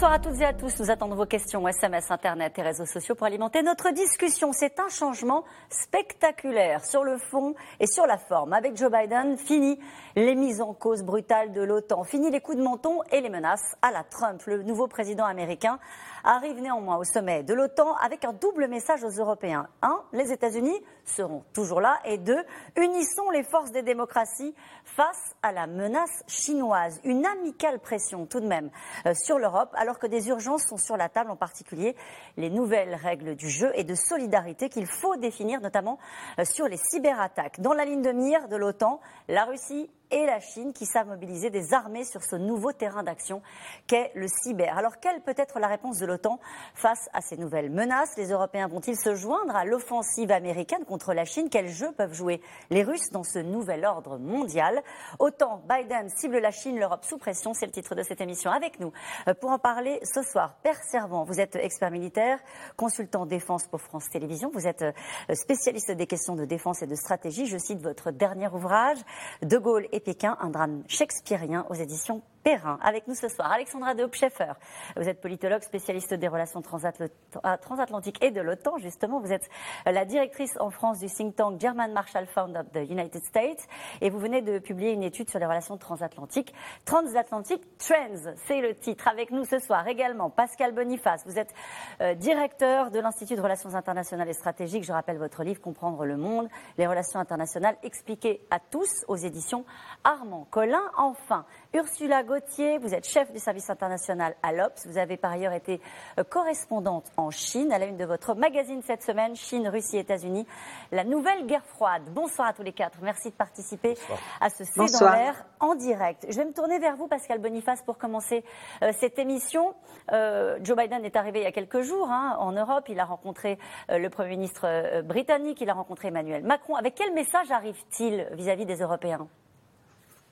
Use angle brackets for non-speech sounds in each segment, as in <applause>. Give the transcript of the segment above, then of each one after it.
Bonsoir à toutes et à tous. Nous attendons vos questions, SMS, Internet et réseaux sociaux pour alimenter notre discussion. C'est un changement spectaculaire sur le fond et sur la forme. Avec Joe Biden, fini les mises en cause brutales de l'OTAN, fini les coups de menton et les menaces à la Trump. Le nouveau président américain arrive néanmoins au sommet de l'OTAN avec un double message aux Européens. Un, les États-Unis seront toujours là. Et deux, unissons les forces des démocraties face à la menace chinoise. Une amicale pression tout de même euh, sur l'Europe alors que des urgences sont sur la table, en particulier les nouvelles règles du jeu et de solidarité qu'il faut définir, notamment euh, sur les cyberattaques. Dans la ligne de mire de l'OTAN, la Russie et la Chine qui savent mobiliser des armées sur ce nouveau terrain d'action qu'est le cyber. Alors quelle peut être la réponse de l'OTAN face à ces nouvelles menaces? Les Européens vont-ils se joindre à l'offensive américaine contre la Chine? Quels jeux peuvent jouer les Russes dans ce nouvel ordre mondial? Autant Biden cible la Chine, l'Europe sous pression, c'est le titre de cette émission. Avec nous euh, pour en parler ce soir, Père Servant, vous êtes expert militaire, consultant défense pour France Télévisions, vous êtes euh, spécialiste des questions de défense et de stratégie. Je cite votre dernier ouvrage, De Gaulle et Pékin, un drame shakespearien aux éditions Perrin. Avec nous ce soir, Alexandra de. Vous êtes politologue, spécialiste des relations euh, transatlantiques et de l'OTAN, justement. Vous êtes euh, la directrice en France du think tank German Marshall Fund of the United States et vous venez de publier une étude sur les relations transatlantiques. Transatlantic Trends, c'est le titre. Avec nous ce soir également, Pascal Boniface. Vous êtes euh, directeur de l'Institut de relations internationales et stratégiques. Je rappelle votre livre Comprendre le monde, les relations internationales expliquées à tous aux éditions Armand Collin. Enfin, Ursula Gauthier, vous êtes chef du service international à l'OPS. Vous avez par ailleurs été euh, correspondante en Chine à la une de votre magazine cette semaine, Chine, Russie, États-Unis, la nouvelle guerre froide. Bonsoir à tous les quatre. Merci de participer à ce C'est dans l'air en direct. Je vais me tourner vers vous, Pascal Boniface, pour commencer euh, cette émission. Euh, Joe Biden est arrivé il y a quelques jours hein, en Europe. Il a rencontré le Premier ministre britannique, il a rencontré Emmanuel Macron. Avec quel message arrive-t-il vis-à-vis des Européens?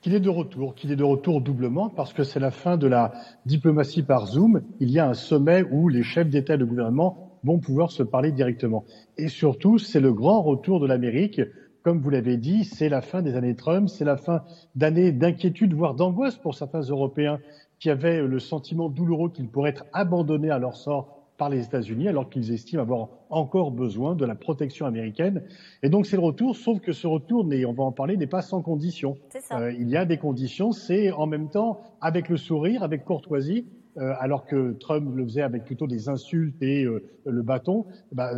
Qu'il est de retour, qu'il est de retour doublement parce que c'est la fin de la diplomatie par Zoom. Il y a un sommet où les chefs d'État et de gouvernement vont pouvoir se parler directement. Et surtout, c'est le grand retour de l'Amérique. Comme vous l'avez dit, c'est la fin des années Trump, c'est la fin d'années d'inquiétude, voire d'angoisse pour certains Européens qui avaient le sentiment douloureux qu'ils pourraient être abandonnés à leur sort par les États-Unis, alors qu'ils estiment avoir encore besoin de la protection américaine. Et donc c'est le retour, sauf que ce retour, on va en parler, n'est pas sans conditions. Euh, il y a des conditions, c'est en même temps avec le sourire, avec courtoisie, euh, alors que Trump le faisait avec plutôt des insultes et euh, le bâton, bah,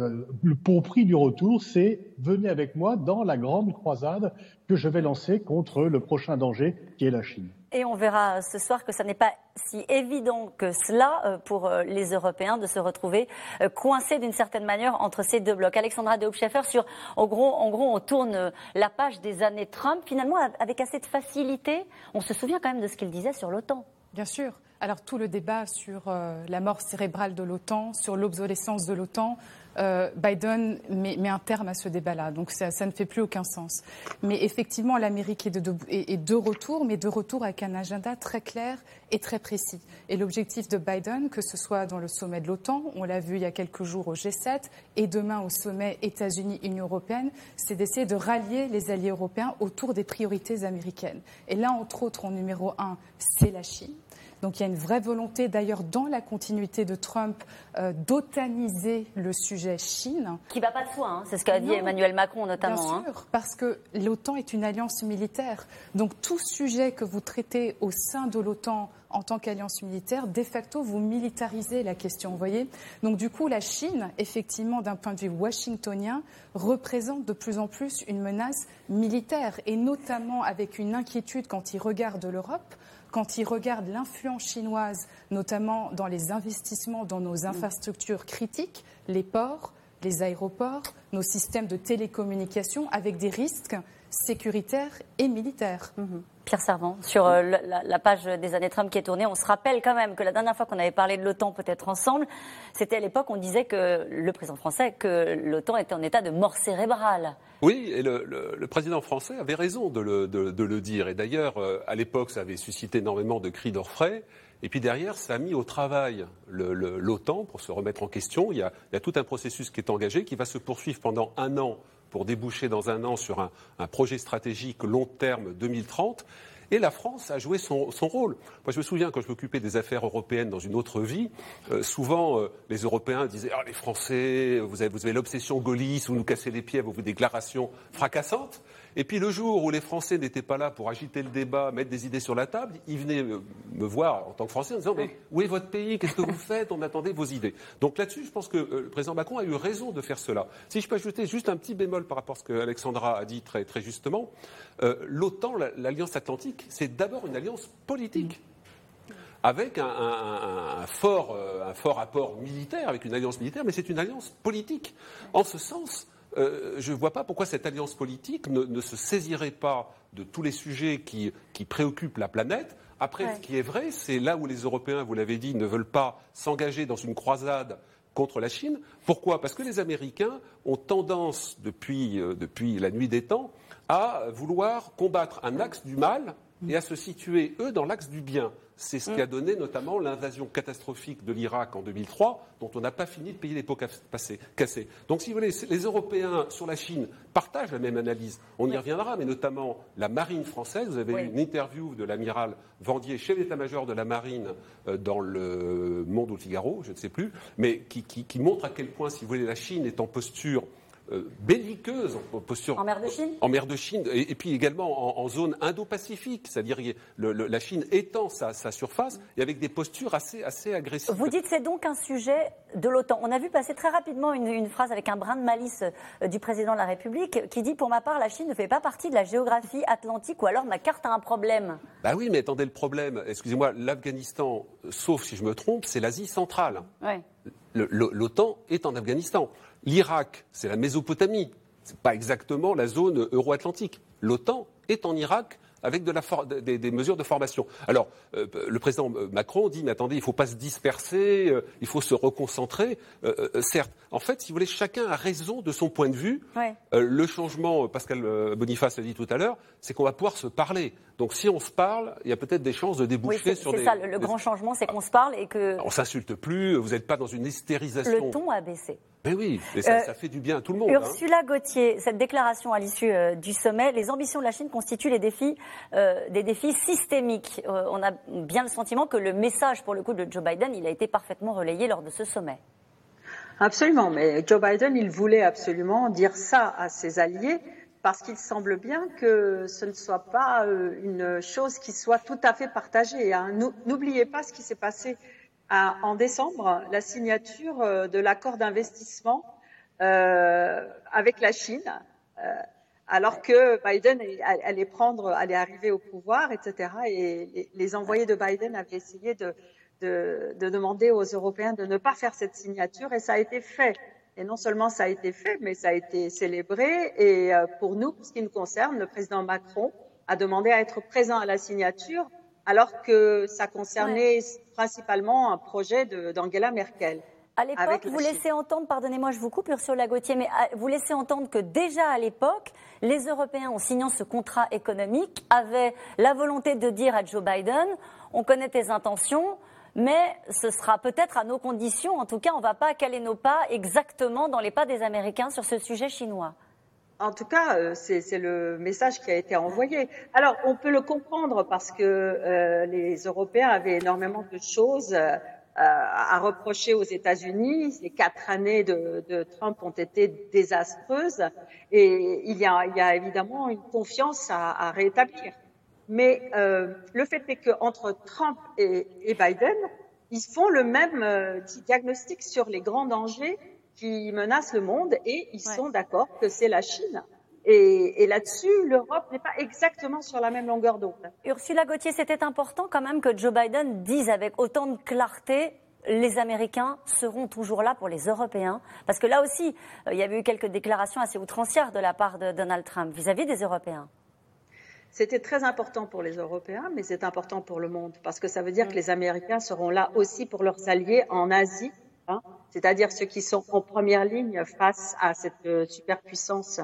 le pour prix du retour, c'est venez avec moi dans la grande croisade que je vais lancer contre le prochain danger qui est la Chine. Et on verra ce soir que ça n'est pas si évident que cela euh, pour euh, les Européens de se retrouver euh, coincés d'une certaine manière entre ces deux blocs. Alexandra de Hoopscheffer, sur, en gros, en gros, on tourne la page des années Trump, finalement, avec assez de facilité. On se souvient quand même de ce qu'il disait sur l'OTAN. Bien sûr. Alors tout le débat sur la mort cérébrale de l'OTAN, sur l'obsolescence de l'OTAN, euh, Biden met, un terme à ce débat-là. Donc ça, ne fait plus aucun sens. Mais effectivement, l'Amérique est de, retour, mais de retour avec un agenda très clair et très précis. Et l'objectif de Biden, que ce soit dans le sommet de l'OTAN, on l'a vu il y a quelques jours au G7, et demain au sommet États-Unis-Union européenne, c'est d'essayer de rallier les alliés européens autour des priorités américaines. Et là, entre autres, en numéro un, c'est la Chine. Donc il y a une vraie volonté, d'ailleurs, dans la continuité de Trump, euh, d'otaniser le sujet Chine. Qui ne va pas de soi, hein. c'est ce qu'a dit Emmanuel Macron notamment. Bien hein. sûr, parce que l'OTAN est une alliance militaire. Donc tout sujet que vous traitez au sein de l'OTAN en tant qu'alliance militaire, de facto, vous militarisez la question, vous voyez Donc du coup, la Chine, effectivement, d'un point de vue washingtonien, représente de plus en plus une menace militaire, et notamment avec une inquiétude quand il regarde l'Europe quand il regarde l'influence chinoise, notamment dans les investissements dans nos infrastructures critiques, les ports, les aéroports, nos systèmes de télécommunication, avec des risques sécuritaires et militaires. Mhm. Pierre Servant, sur euh, la, page des années Trump qui est tournée, on se rappelle quand même que la dernière fois qu'on avait parlé de l'OTAN peut-être ensemble, c'était à l'époque on disait que le président français que l'OTAN était en état de mort cérébrale. Oui, et le, président français avait raison de le, dire. Et d'ailleurs, euh, à l'époque, ça avait suscité énormément de cris d'orfraie. Et puis derrière, ça a mis au travail l'OTAN pour se remettre en question. Il y, a, il y, a, tout un processus qui est engagé, qui va se poursuivre pendant un an pour déboucher dans un an sur un, projet stratégique long terme 2030. Et la France a joué son, rôle. Moi, je me souviens quand je m'occupais des affaires européennes dans une autre vie, euh, souvent euh, les Européens disaient ah, les Français, vous avez, vous avez l'obsession gaulliste, vous nous cassez les pieds avec vos déclarations fracassantes. Et puis le jour où les Français n'étaient pas là pour agiter le débat, mettre des idées sur la table, ils venaient me voir en tant que Français en disant Mais où est votre pays? Qu'est-ce que vous faites? On attendait vos idées. Donc là-dessus, je pense que euh, le président Macron a eu raison de faire cela. Si je peux ajouter juste un petit bémol par rapport à ce que Alexandra a dit très, très justement, euh, l'OTAN, l'Alliance Atlantique, c'est d'abord une alliance politique avec un, fort, euh, un, fort, apport militaire, avec une alliance militaire, mais c'est une alliance politique. En ce sens, euh, je ne vois pas pourquoi cette alliance politique ne, se saisirait pas de tous les sujets qui, préoccupent la planète. Après, ce qui est vrai, c'est là où les Européens, vous l'avez dit, ne veulent pas s'engager dans une croisade contre la Chine. Pourquoi? Parce que les Américains ont tendance, depuis, euh, depuis la nuit des temps, à vouloir combattre un axe du mal et à se situer, eux, dans l'axe du bien. C'est ce qui a mm. donné notamment l'invasion catastrophique de l'Irak en 2003, dont on n'a pas fini de payer les pots cassés. Donc, si vous voulez, les Européens sur la Chine partagent la même analyse. On y reviendra, mais notamment la marine française. Vous avez eu une interview de l'amiral Vendier, chef d'état-major de la marine, euh, dans le Monde au Figaro, je ne sais plus, mais qui, qui montre à quel point, si vous voulez, la Chine est en posture belliqueuse en posture. En mer de Chine En mer de Chine, et, puis également en, zone indo-pacifique, c'est-à-dire la Chine étend sa, surface et avec des postures assez, assez agressives. Vous dites c'est donc un sujet de l'OTAN. On a vu passer très rapidement une, phrase avec un brin de malice euh, du président de la République qui dit Pour ma part, la Chine ne fait pas partie de la géographie atlantique ou alors ma carte a un problème. Bah oui, mais attendez, le problème, excusez-moi, l'Afghanistan, sauf si je me trompe, c'est l'Asie centrale. L'OTAN est en Afghanistan. L'Irak, c'est la Mésopotamie. Ce n'est pas exactement la zone euro-atlantique. L'OTAN est en Irak avec des, mesures de formation. Alors, euh, le président euh, Macron dit, mais attendez, il ne faut pas se disperser, euh, il faut se reconcentrer. certes, en fait, si vous voulez, chacun a raison de son point de vue. le changement, Pascal Boniface l'a dit tout à l'heure, c'est qu'on va pouvoir se parler. Donc, si on se parle, il y a peut-être des chances de déboucher sur des. C'est ça, le, grand changement, c'est qu'on se parle et que. On s'insulte plus, vous n'êtes pas dans une hystérisation. Le ton a baissé. Mais oui, et ça, fait du bien à tout le monde. Hein. Ursula Gauthier, cette déclaration à l'issue du sommet, les ambitions de la Chine constituent les défis euh, des défis systémiques. Euh, on a bien le sentiment que le message, pour le coup, de Joe Biden, il a été parfaitement relayé lors de ce sommet. Absolument, mais Joe Biden, il voulait absolument dire ça à ses alliés parce qu'il semble bien que ce ne soit pas euh, une chose qui soit tout à fait partagée. Hein. N'oubliez pas ce qui s'est passé en décembre, la signature de l'accord d'investissement avec la Chine alors que Biden allait prendre, allait arriver au pouvoir, etc. Et les envoyés de Biden avaient essayé de, demander aux Européens de ne pas faire cette signature, et ça a été fait. Et non seulement ça a été fait, mais ça a été célébré. Et euh, pour nous, pour ce qui nous concerne, le président Macron a demandé à être présent à la signature, alors que ça concernait principalement un projet d'Angela Merkel. À l'époque, vous laissez entendre, pardonnez-moi, je vous coupe, Ursula Gauthier, mais euh, vous laissez entendre que déjà à l'époque, les Européens, en signant ce contrat économique, avaient la volonté de dire à Joe Biden on connaît tes intentions, mais ce sera peut-être à nos conditions. En tout cas, on ne va pas caler nos pas exactement dans les pas des Américains sur ce sujet chinois. En tout cas, euh, c'est le message qui a été envoyé. Alors, on peut le comprendre parce que euh, les Européens avaient énormément de choses à reprocher aux États-Unis. Les quatre années de, Trump ont été désastreuses et il y a, évidemment une confiance à rétablir. Mais euh, le fait est qu'entre Trump et, et, Biden, ils font le même euh, diagnostic sur les grands dangers qui menacent le monde et ils sont d'accord que c'est la Chine et, et là-dessus, l'Europe n'est pas exactement sur la même longueur d'onde. Ursula Gauthier, c'était important quand même que Joe Biden dise avec autant de clarté les Américains seront toujours là pour les Européens Parce que là aussi, euh, il y avait eu quelques déclarations assez outrancières de la part de Donald Trump vis-à-vis des Européens. C'était très important pour les Européens, mais c'est important pour le monde, parce que ça veut dire que les Américains seront là aussi pour leurs alliés en Asie, hein, c'est-à-dire ceux qui sont en première ligne face à cette euh, superpuissance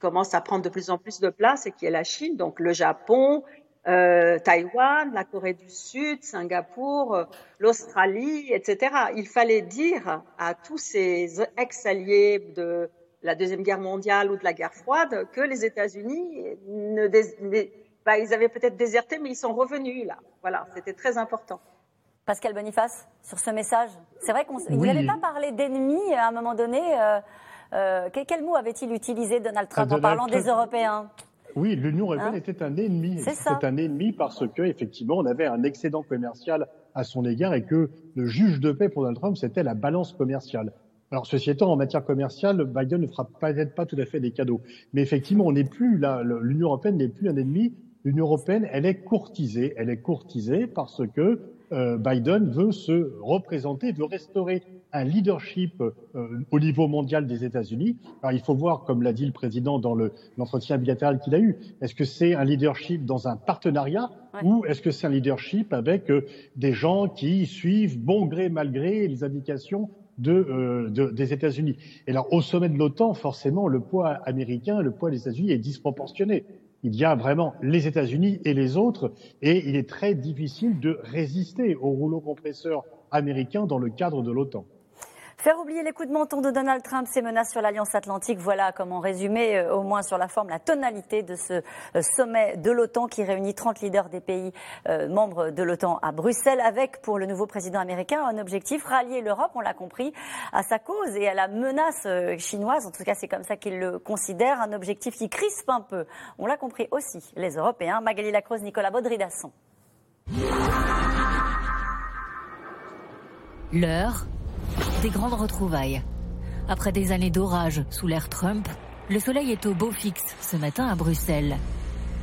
commence à prendre de plus en plus de place et qui est la Chine, donc le Japon, euh, Taïwan, la Corée du Sud, Singapour, l'Australie, etc. Il fallait dire à tous ces ex-alliés de la Deuxième Guerre mondiale ou de la guerre froide que les États-Unis ne, bah, ils avaient peut-être déserté, mais ils sont revenus là. Voilà, c'était très important. Pascal Boniface, sur ce message, c'est vrai qu'on vous n'avez pas parlé d'ennemis à un moment donné. Euh, quel mot avait-il utilisé Donald Trump en parlant des Européens? Oui, l'Union européenne hein était un ennemi. C'est un ennemi parce que effectivement, on avait un excédent commercial à son égard et que le juge de paix pour Donald Trump, c'était la balance commerciale. Alors, ceci étant, en matière commerciale, Biden ne fera peut-être pas tout à fait des cadeaux. Mais effectivement, on n'est plus là, l'Union européenne n'est plus un ennemi. L'Union européenne, elle est courtisée. Elle est courtisée parce que euh, Biden veut se représenter, veut restaurer un leadership euh, au niveau mondial des États-Unis. Alors, il faut voir, comme l'a dit le président dans l'entretien bilatéral qu'il a eu, est-ce que c'est un leadership dans un partenariat ou est-ce que c'est un leadership avec euh, des gens qui suivent bon gré mal gré les indications de, de, des États-Unis. Et alors, au sommet de l'OTAN, forcément, le poids américain, le poids des États-Unis est disproportionné. Il y a vraiment les États-Unis et les autres, et il est très difficile de résister au rouleau compresseur américain dans le cadre de l'OTAN. Faire oublier les coups de menton de Donald Trump, ses menaces sur l'Alliance Atlantique, voilà comment résumer, euh, au moins sur la forme, la tonalité de ce euh, sommet de l'OTAN qui réunit 30 leaders des pays euh, membres de l'OTAN à Bruxelles, avec pour le nouveau président américain un objectif, rallier l'Europe, on l'a compris, à sa cause et à la menace chinoise, en tout cas c'est comme ça qu'il le considère, un objectif qui crispe un peu. On l'a compris aussi, les Européens. Magali Lacroze, Nicolas Baudry-Dasson. L'heure des grandes retrouvailles. Après des années d'orage sous l'ère Trump, le soleil est au beau fixe ce matin à Bruxelles.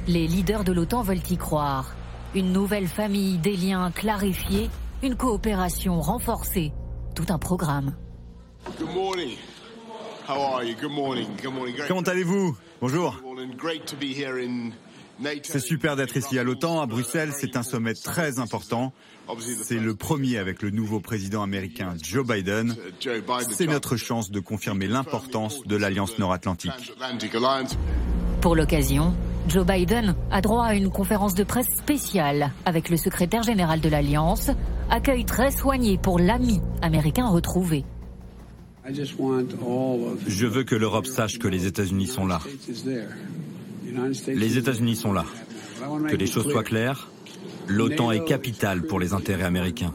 Les leaders de l'OTAN veulent y croire. Une nouvelle famille, des liens clarifiés, une coopération renforcée, tout un programme. Comment allez-vous? Bonjour. C'est super d'être ici à l'OTAN, à Bruxelles. C'est un sommet très important. C'est le premier avec le nouveau président américain Joe Biden. C'est notre chance de confirmer l'importance de l'Alliance nord-atlantique. Pour l'occasion, Joe Biden a droit à une conférence de presse spéciale avec le secrétaire général de l'Alliance, accueil très soigné pour l'ami américain retrouvé. Je veux que l'Europe sache que les États-Unis sont là. Les États-Unis sont là. Que les choses soient claires, l'OTAN est capitale pour les intérêts américains.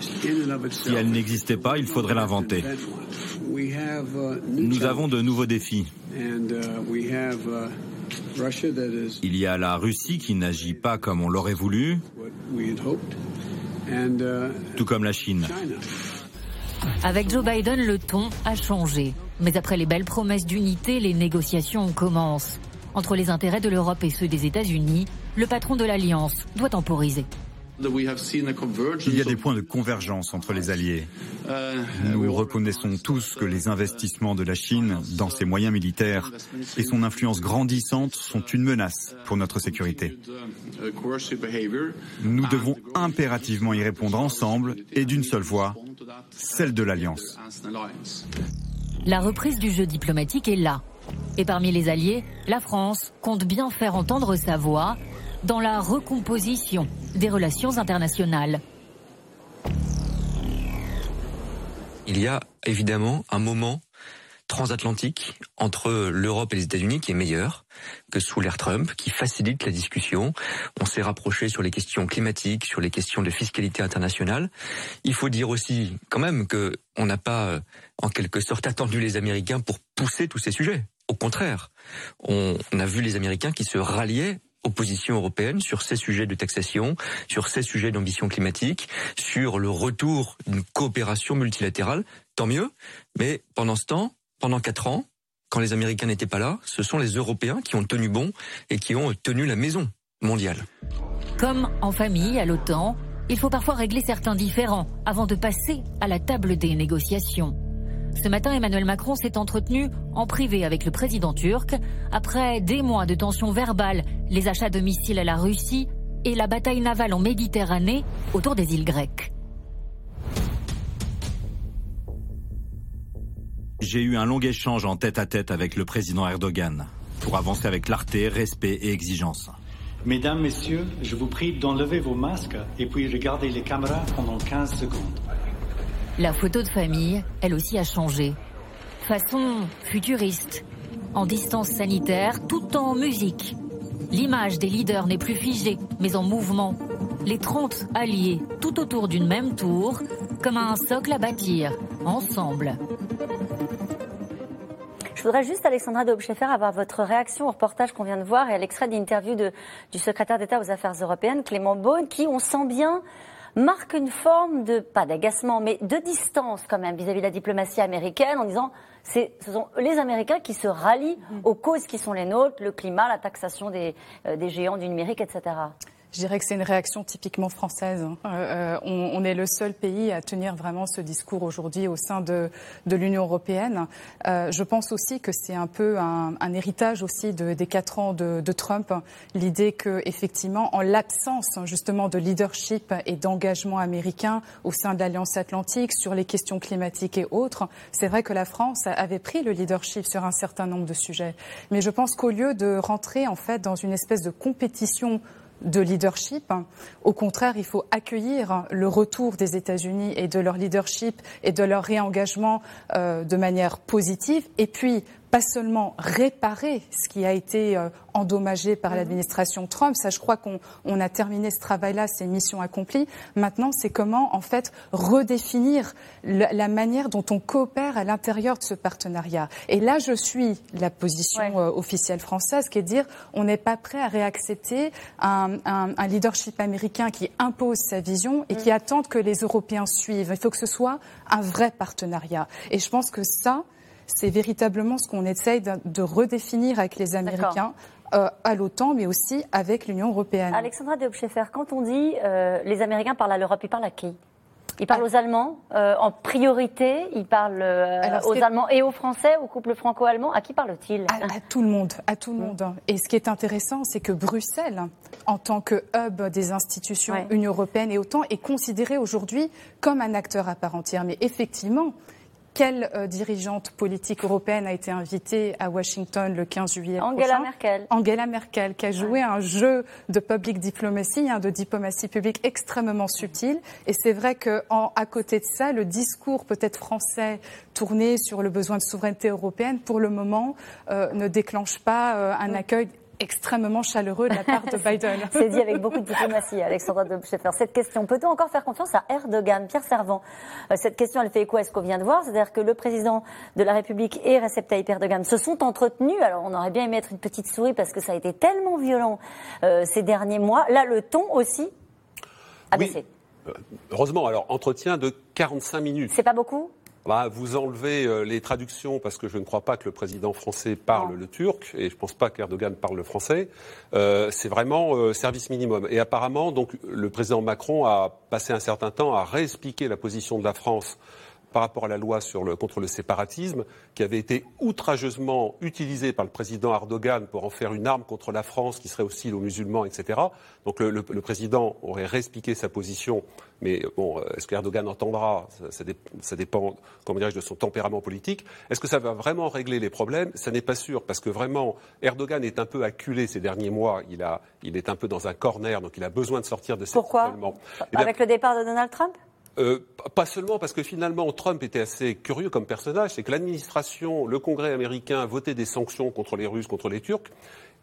Si elle n'existait pas, il faudrait l'inventer. Nous avons de nouveaux défis. Il y a la Russie qui n'agit pas comme on l'aurait voulu, tout comme la Chine. Avec Joe Biden, le ton a changé. Mais après les belles promesses d'unité, les négociations commencent. Entre les intérêts de l'Europe et ceux des États-Unis, le patron de l'Alliance doit temporiser. Il y a des points de convergence entre les alliés. Nous reconnaissons tous que les investissements de la Chine dans ses moyens militaires et son influence grandissante sont une menace pour notre sécurité. Nous devons impérativement y répondre ensemble et d'une seule voix, celle de l'Alliance. La reprise du jeu diplomatique est là. Et parmi les alliés, la France compte bien faire entendre sa voix dans la recomposition des relations internationales. Il y a évidemment un moment transatlantique entre l'Europe et les États-Unis qui est meilleur que sous l'ère Trump, qui facilite la discussion. On s'est rapproché sur les questions climatiques, sur les questions de fiscalité internationale. Il faut dire aussi quand même que on n'a pas euh, en quelque sorte attendu les Américains pour pousser tous ces sujets. Au contraire, on a vu les Américains qui se ralliaient aux positions européennes sur ces sujets de taxation, sur ces sujets d'ambition climatique, sur le retour d'une coopération multilatérale. Tant mieux. Mais pendant ce temps, pendant quatre ans, quand les Américains n'étaient pas là, ce sont les Européens qui ont tenu bon et qui ont tenu la maison mondiale. Comme en famille, à l'OTAN, il faut parfois régler certains différends avant de passer à la table des négociations. Ce matin, Emmanuel Macron s'est entretenu en privé avec le président turc après des mois de tensions verbales, les achats de missiles à la Russie et la bataille navale en Méditerranée autour des îles grecques. J'ai eu un long échange en tête à tête avec le président Erdogan pour avancer avec clarté, respect et exigence. Mesdames, Messieurs, je vous prie d'enlever vos masques et puis regardez les caméras pendant 15 secondes. La photo de famille, elle aussi a changé. Façon futuriste, en distance sanitaire, tout en musique. L'image des leaders n'est plus figée, mais en mouvement. Les 30 alliés, tout autour d'une même tour, comme un socle à bâtir, ensemble. Je voudrais juste, Alexandra de avoir votre réaction au reportage qu'on vient de voir et à l'extrait d'interview du secrétaire d'État aux Affaires européennes, Clément Beaune, qui, on sent bien, marque une forme de, pas d'agacement, mais de distance quand même vis-à-vis de la diplomatie américaine en disant ce sont les Américains qui se rallient aux causes qui sont les nôtres, le climat, la taxation des, euh, des géants du numérique, etc. Je dirais que c'est une réaction typiquement française. Hein. Euh, euh, on, on, est le seul pays à tenir vraiment ce discours aujourd'hui au sein de, de l'Union européenne. Euh, je pense aussi que c'est un peu un, un héritage aussi de, des quatre ans de, de Trump. L'idée que, effectivement, en l'absence justement de leadership et d'engagement américain au sein de l'Alliance Atlantique sur les questions climatiques et autres, c'est vrai que la France avait pris le leadership sur un certain nombre de sujets. Mais je pense qu'au lieu de rentrer en fait dans une espèce de compétition de leadership. Au contraire, il faut accueillir le retour des États-Unis et de leur leadership et de leur réengagement euh, de manière positive. Et puis, pas seulement réparer ce qui a été euh, endommagé par mhm. l'administration Trump. Ça, je crois qu'on on a terminé ce travail-là, c'est mission accomplie. Maintenant, c'est comment, en fait, redéfinir la, manière dont on coopère à l'intérieur de ce partenariat. Et là, je suis la position euh, officielle française, qui est de dire on n'est pas prêt à réaccepter un, un, un, leadership américain qui impose sa vision et qui mhm. attend que les Européens suivent. Il faut que ce soit un vrai partenariat. Et je pense que ça, c'est véritablement ce qu'on essaye de, redéfinir avec les Américains. Euh, à l'OTAN, mais aussi avec l'Union européenne. Alexandra de quand on dit euh, les Américains parlent à l'Europe, ils parlent à qui? Ils parlent aux Allemands euh, en priorité, ils parlent aux Allemands et aux Français, au couple franco-allemand. À qui parle-t-il à, tout le monde, à tout le monde. Et ce qui est intéressant, c'est que Bruxelles, en tant que hub des institutions Union européenne et OTAN, est considéré aujourd'hui comme un acteur à part entière. Mais effectivement, quelle euh, dirigeante politique européenne a été invitée à Washington le 15 juillet Angela Merkel. Angela Merkel, qui a joué un jeu de public diplomatie, hein, de diplomatie publique extrêmement subtil. Et c'est vrai qu'à côté de ça, le discours peut-être français tourné sur le besoin de souveraineté européenne, pour le moment, euh, ne déclenche pas euh, un accueil extrêmement chaleureux de la part de <laughs> Biden. C'est dit avec beaucoup de diplomatie, Alexandra de Schaeffer. Cette question, peut-on encore faire confiance à Erdogan Pierre Servant, euh, cette question, elle fait écho à ce qu'on vient de voir, c'est-à-dire que le président de la République et Recep Tayyip Erdogan se sont entretenus. Alors, on aurait bien aimé être une petite souris parce que ça a été tellement violent euh, ces derniers mois. Là, le ton aussi a baissé. Euh, heureusement, alors, entretien de 45 minutes. C'est pas beaucoup? Bah, vous enlevez euh, les traductions parce que je ne crois pas que le président français parle le turc et je ne pense pas qu'Erdogan parle le français. Euh, c'est vraiment euh, service minimum. Et apparemment, donc, le président Macron a passé un certain temps à réexpliquer la position de la France par rapport à la loi sur le, contre le séparatisme, qui avait été outrageusement utilisée par le président Erdogan pour en faire une arme contre la France qui serait hostile aux musulmans, etc. Donc le, président aurait réexpliqué sa position, mais bon, est-ce qu'Erdogan entendra? Ça, ça, dépend, comment dirais-je, de son tempérament politique. Est-ce que ça va vraiment régler les problèmes? Ça n'est pas sûr, parce que vraiment, Erdogan est un peu acculé ces derniers mois. Il, a, il est un peu dans un corner, donc il a besoin de sortir de cet Pourquoi? Avec le départ de Donald Trump? Euh, pas seulement parce que finalement Trump était assez curieux comme personnage, c'est que l'administration, le Congrès américain votait des sanctions contre les Russes, contre les Turcs,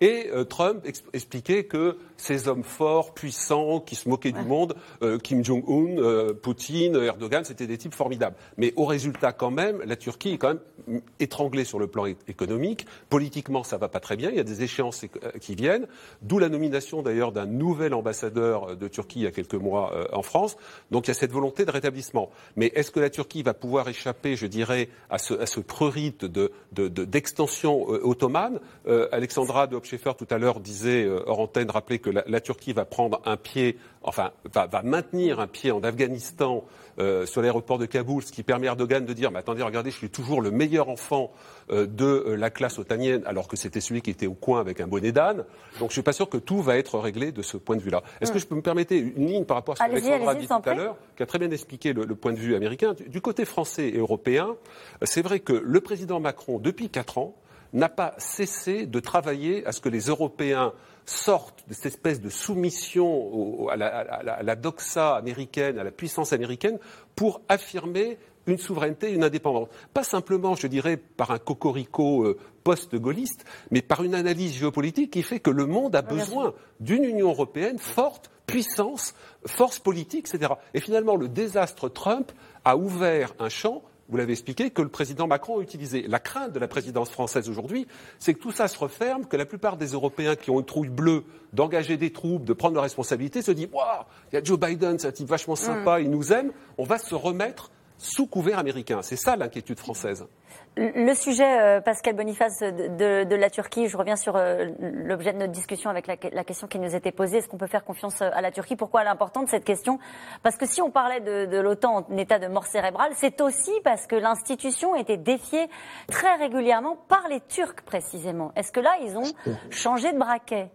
et euh, Trump expliquait que ces hommes forts, puissants, qui se moquaient du monde, euh, Kim Jong-un, euh, Poutine, Erdogan, c'était des types formidables. Mais au résultat, quand même, la Turquie est quand même étranglée sur le plan économique. Politiquement, ça va pas très bien. Il y a des échéances qui viennent. D'où la nomination d'ailleurs d'un nouvel ambassadeur de Turquie il y a quelques mois en France. Donc il y a cette volonté de rétablissement. Mais est-ce que la Turquie va pouvoir échapper, je dirais, à ce, à ce prurite d'extension de, de, ottomane? Alexandra de Schaeffer tout à l'heure disait euh, hors antenne, rappelait que la, Turquie va prendre un pied, enfin va, maintenir un pied en Afghanistan euh, sur l'aéroport de Kaboul, ce qui permet à Erdogan de dire mais attendez, regardez, je suis toujours le meilleur enfant euh, de la classe otanienne, alors que c'était celui qui était au coin avec un bonnet d'âne. Donc je suis pas sûr que tout va être réglé de ce point de vue-là. Est-ce que je peux me permettre une ligne par rapport à ce qu'Alexandra a dit tout à l'heure, qui a très bien expliqué le, point de vue américain du côté français et européen, c'est vrai que le président Macron, depuis quatre ans, n'a pas cessé de travailler à ce que les Européens sortent de cette espèce de soumission à, la, doxa américaine, à la puissance américaine, pour affirmer une souveraineté, une indépendance. Pas simplement, je dirais, par un cocorico euh, post-gaulliste, mais par une analyse géopolitique qui fait que le monde a besoin d'une Union européenne forte, puissance, force politique, etc. Et finalement, le désastre Trump a ouvert un champ vous l'avez expliqué, que le président Macron a utilisé. La crainte de la présidence française aujourd'hui, c'est que tout ça se referme, que la plupart des Européens qui ont une trouille bleue d'engager des troupes, de prendre leurs responsabilités, se disent Waouh, il y a Joe Biden, c'est un type vachement sympa, mm. il nous aime, on va se remettre sous couvert américain. C'est ça l'inquiétude française. Le sujet, euh, Pascal Boniface, de, la Turquie, je reviens sur euh, l'objet de notre discussion avec la, question qui nous était posée. Est-ce qu'on peut faire confiance euh, à la Turquie? Pourquoi elle est importante cette question? Parce que si on parlait de, l'OTAN en état de mort cérébrale, c'est aussi parce que l'institution était défiée très régulièrement par les Turcs précisément. Est-ce que là, ils ont changé de braquet?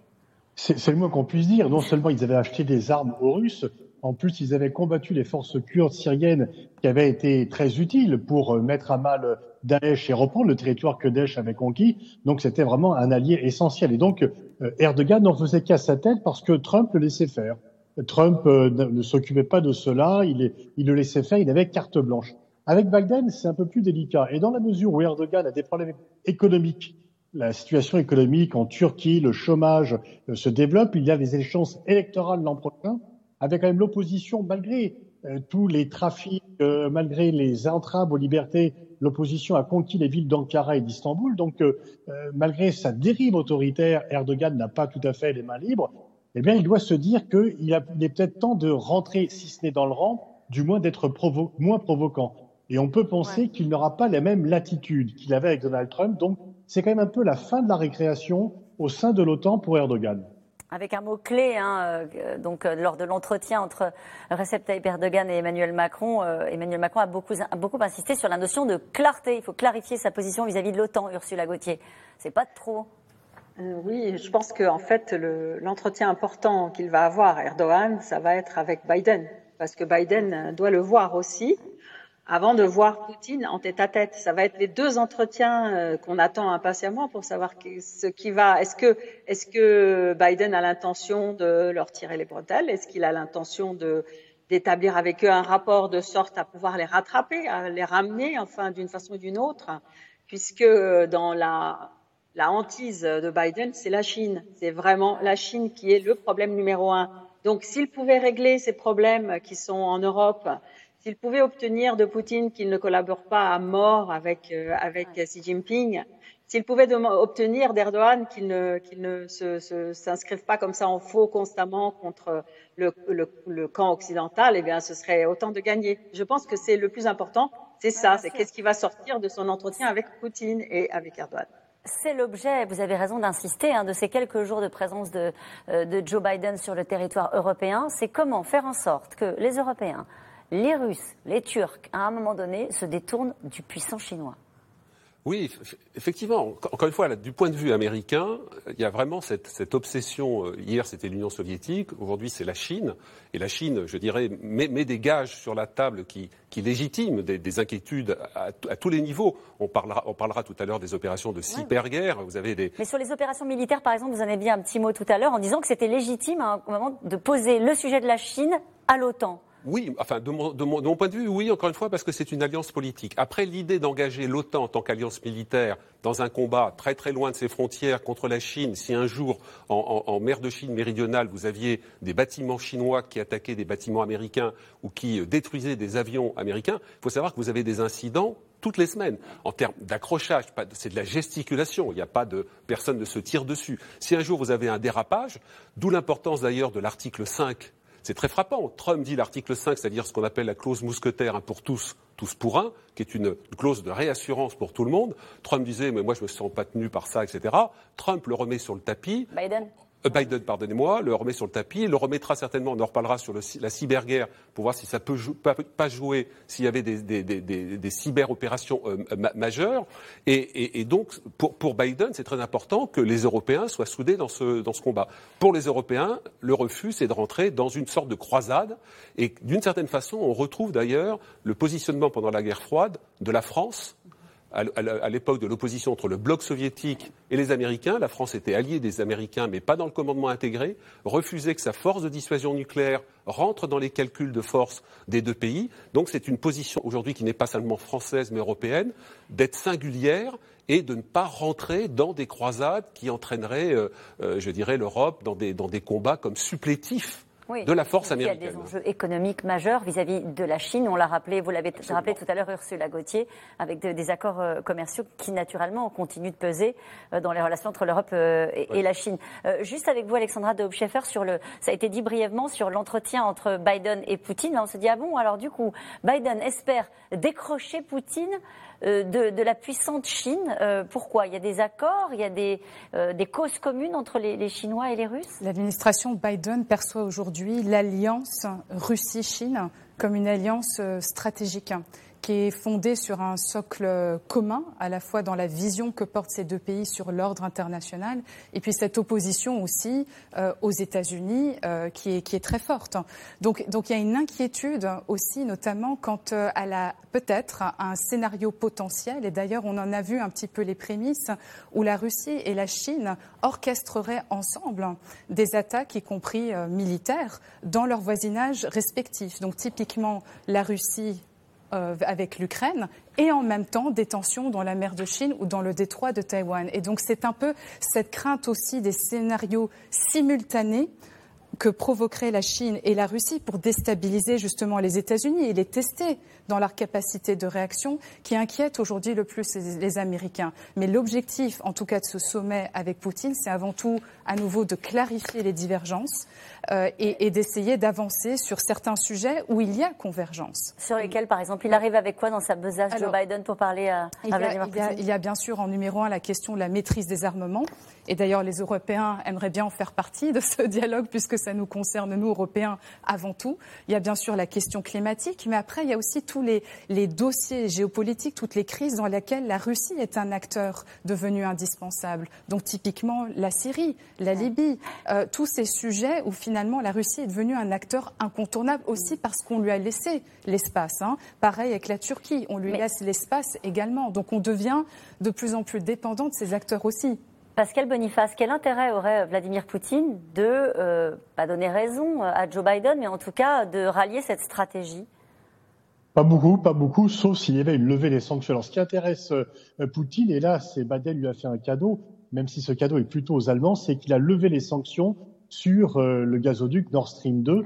C'est le moins qu'on puisse dire. Non seulement ils avaient acheté des armes aux Russes, en plus, ils avaient combattu les forces kurdes syriennes qui avaient été très utiles pour mettre à mal Daesh et reprendre le territoire que Daesh avait conquis. Donc, c'était vraiment un allié essentiel. Et donc, euh, Erdogan n'en faisait qu'à sa tête parce que Trump le laissait faire. Trump euh, ne s'occupait pas de cela, il, le laissait faire, il avait carte blanche. Avec Biden, c'est un peu plus délicat. Et dans la mesure où Erdogan a des problèmes économiques, la situation économique en Turquie, le chômage se développe, il y a des échéances électorales l'an prochain avec quand même l'opposition, malgré euh, tous les trafics, euh, malgré les entraves aux libertés, l'opposition a conquis les villes d'Ankara et d'Istanbul. Donc, euh, malgré sa dérive autoritaire, Erdogan n'a pas tout à fait les mains libres. Eh bien, il doit se dire qu'il il est peut-être temps de rentrer, si ce n'est dans le rang, du moins d'être moins provoquant. Et on peut penser qu'il n'aura pas la même latitude qu'il avait avec Donald Trump. Donc, c'est quand même un peu la fin de la récréation au sein de l'OTAN pour Erdogan avec un mot-clé, hein, euh, donc euh, lors de l'entretien entre Recep Tayyip Erdogan et Emmanuel Macron, euh, Emmanuel Macron a beaucoup, insisté sur la notion de clarté. Il faut clarifier sa position vis-à-vis de l'OTAN, Ursula Gauthier. C'est pas trop oui, je pense qu'en fait, l'entretien important qu'il va avoir, Erdogan, ça va être avec Biden, parce que Biden doit le voir aussi avant de voir Poutine en tête à tête. Ça va être les deux entretiens euh, qu'on attend impatiemment pour savoir ce qui va. Est-ce que, est-ce que Biden a l'intention de leur tirer les bretelles? Est-ce qu'il a l'intention d'établir avec eux un rapport de sorte à pouvoir les rattraper, à les ramener, enfin d'une façon ou d'une autre, puisque euh, dans la la hantise de Biden, c'est la Chine. C'est vraiment la Chine qui est le problème numéro un. Donc, s'il pouvait régler ces problèmes qui sont en Europe, s'il pouvait obtenir de Poutine qu'il ne collabore pas à mort avec, euh, avec Xi Jinping, s'il pouvait obtenir d'Erdogan qu'il ne, qu'il ne s'inscrive pas comme ça en faux constamment contre le, le, le, camp occidental, eh bien, ce serait autant de gagner. Je pense que c'est le plus important, c'est ça, c'est qu'est-ce qui va sortir de son entretien avec Poutine et avec Erdogan. C'est l'objet, vous avez raison d'insister, hein, de ces quelques jours de présence de, euh, de Joe Biden sur le territoire européen. C'est comment faire en sorte que les Européens les Russes, les Turcs, à un moment donné, se détournent du puissant chinois. Oui, effectivement. Encore une fois, du point de vue américain, il y a vraiment cette, obsession. Euh, hier, c'était l'Union soviétique. Aujourd'hui, c'est la Chine. Et la Chine, je dirais, met, des gages sur la table qui, légitiment des, inquiétudes à, tous les niveaux. On parlera, on parlera tout à l'heure des opérations de cyberguerre. Vous avez des... Mais sur les opérations militaires, par exemple, vous en avez dit un petit mot tout à l'heure en disant que c'était légitime à un moment de poser le sujet de la Chine à l'OTAN. Oui, enfin, de mon, point de vue, oui, encore une fois, parce que c'est une alliance politique. Après, l'idée d'engager l'OTAN en tant qu'alliance militaire dans un combat très très loin de ses frontières contre la Chine, si un jour, en, mer de Chine méridionale, vous aviez des bâtiments chinois qui attaquaient des bâtiments américains ou qui euh, détruisaient des avions américains, il faut savoir que vous avez des incidents toutes les semaines. En termes d'accrochage, c'est de la gesticulation. Il n'y a pas de personne ne se tire dessus. Si un jour vous avez un dérapage, d'où l'importance d'ailleurs de l'article 5 c'est très frappant. Trump dit l'article 5, c'est-à-dire ce qu'on appelle la clause mousquetaire, un pour tous, tous pour un, qui est une clause de réassurance pour tout le monde. Trump disait, mais moi je ne me sens pas tenu par ça, etc. Trump le remet sur le tapis. Biden Biden, pardonnez-moi, le remet sur le tapis, le remettra certainement, on en reparlera sur la cyberguerre pour voir si ça peut pas, jouer s'il y avait des, des, cyber-opérations euh, majeures. Et, donc, pour, Biden, c'est très important que les Européens soient soudés dans ce, dans ce combat. Pour les Européens, le refus, c'est de rentrer dans une sorte de croisade. Et d'une certaine façon, on retrouve d'ailleurs le positionnement pendant la guerre froide de la France à l'époque de l'opposition entre le bloc soviétique et les Américains. La France était alliée des Américains, mais pas dans le commandement intégré, refusait que sa force de dissuasion nucléaire rentre dans les calculs de force des deux pays. Donc c'est une position aujourd'hui qui n'est pas seulement française, mais européenne, d'être singulière et de ne pas rentrer dans des croisades qui entraîneraient, euh, euh, je dirais, l'Europe dans des, dans des combats comme supplétifs de la force américaine. Il y a des enjeux économiques majeurs vis-à-vis de la Chine. On l'a rappelé, vous l'avez rappelé tout à l'heure, Ursula Gauthier, avec des accords euh, commerciaux qui naturellement continuent de peser euh, dans les relations entre l'Europe euh, et, la Chine. juste avec vous, Alexandra de sur le, ça a été dit brièvement sur l'entretien entre Biden et Poutine. on se dit ah bon, alors du coup, Biden espère décrocher Poutine euh, de, la puissante Chine. Euh, pourquoi? Il y a des accords, il y a des, euh, causes communes entre les, Chinois et les Russes? L'administration Biden perçoit aujourd'hui l'alliance Russie-Chine comme une alliance stratégique qui est fondée sur un socle commun, à la fois dans la vision que portent ces deux pays sur l'ordre international, et puis cette opposition aussi euh, aux États-Unis euh, qui, est, qui est très forte. Donc, donc il y a une inquiétude aussi, notamment quant euh, à la peut-être un scénario potentiel, et d'ailleurs on en a vu un petit peu les prémices, où la Russie et la Chine orchestreraient ensemble des attaques, y compris militaires, dans leur voisinage respectif. Donc typiquement la Russie euh, avec l'Ukraine et en même temps des tensions dans la mer de Chine ou dans le détroit de Taïwan. Et donc c'est un peu cette crainte aussi des scénarios simultanés que provoqueraient la Chine et la Russie pour déstabiliser justement les États-Unis et les tester dans leur capacité de réaction qui inquiète aujourd'hui le plus les Américains. Mais l'objectif, en tout cas, de ce sommet avec Poutine, c'est avant tout à nouveau de clarifier les divergences euh, et, d'essayer d'avancer sur certains sujets où il y a convergence. Sur lesquels, par exemple, il arrive avec quoi dans sa besace, Joe Biden, pour parler à, Vladimir Poutine? il y, a, bien sûr en numéro un la question de la maîtrise des armements. Et d'ailleurs, les Européens aimeraient bien en faire partie de ce dialogue puisque ça nous concerne, nous, Européens, avant tout. Il y a bien sûr la question climatique, mais après, il y a aussi tous les, les dossiers géopolitiques, toutes les crises dans lesquelles la Russie est un acteur devenu indispensable. Donc, typiquement, la Syrie, la Libye, euh, tous ces sujets où finalement la Russie est devenue un acteur incontournable aussi parce qu'on lui a laissé l'espace. Hein. Pareil avec la Turquie, on lui laisse l'espace également. Donc, on devient de plus en plus dépendant de ces acteurs aussi. Pascal Boniface, quel intérêt aurait Vladimir Poutine de, euh, pas donner raison à Joe Biden, mais en tout cas de rallier cette stratégie? Pas beaucoup, pas beaucoup, sauf s'il y avait une levée des sanctions. Alors, ce qui intéresse euh, Poutine, et là, c'est Biden lui a fait un cadeau, même si ce cadeau est plutôt aux Allemands, c'est qu'il a levé les sanctions sur euh, le gazoduc Nord Stream 2, euh,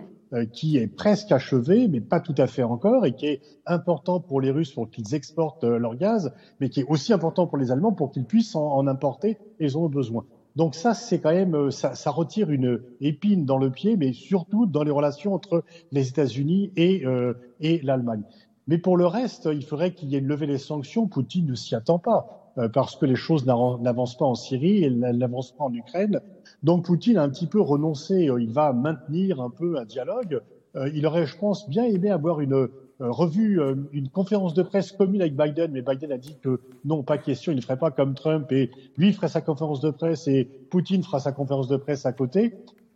qui est presque achevé, mais pas tout à fait encore, et qui est important pour les Russes pour qu'ils exportent leur gaz, mais qui est aussi important pour les Allemands pour qu'ils puissent en, importer et ils en ont besoin. Donc ça, c'est quand même, ça, ça, retire une épine dans le pied, mais surtout dans les relations entre les États-Unis et, euh, et l'Allemagne. Mais pour le reste, il faudrait qu'il y ait une levée des sanctions. Poutine ne s'y attend pas, euh, parce que les choses n'avancent pas en Syrie et n'avancent pas en Ukraine. Donc Poutine a un petit peu renoncé. Il va maintenir un peu un dialogue. Euh, il aurait, je pense, bien aimé avoir une euh, revu euh, une conférence de presse commune avec Biden, mais Biden a dit que non, pas question, il ne ferait pas comme Trump et lui ferait sa conférence de presse et Poutine fera sa conférence de presse à côté.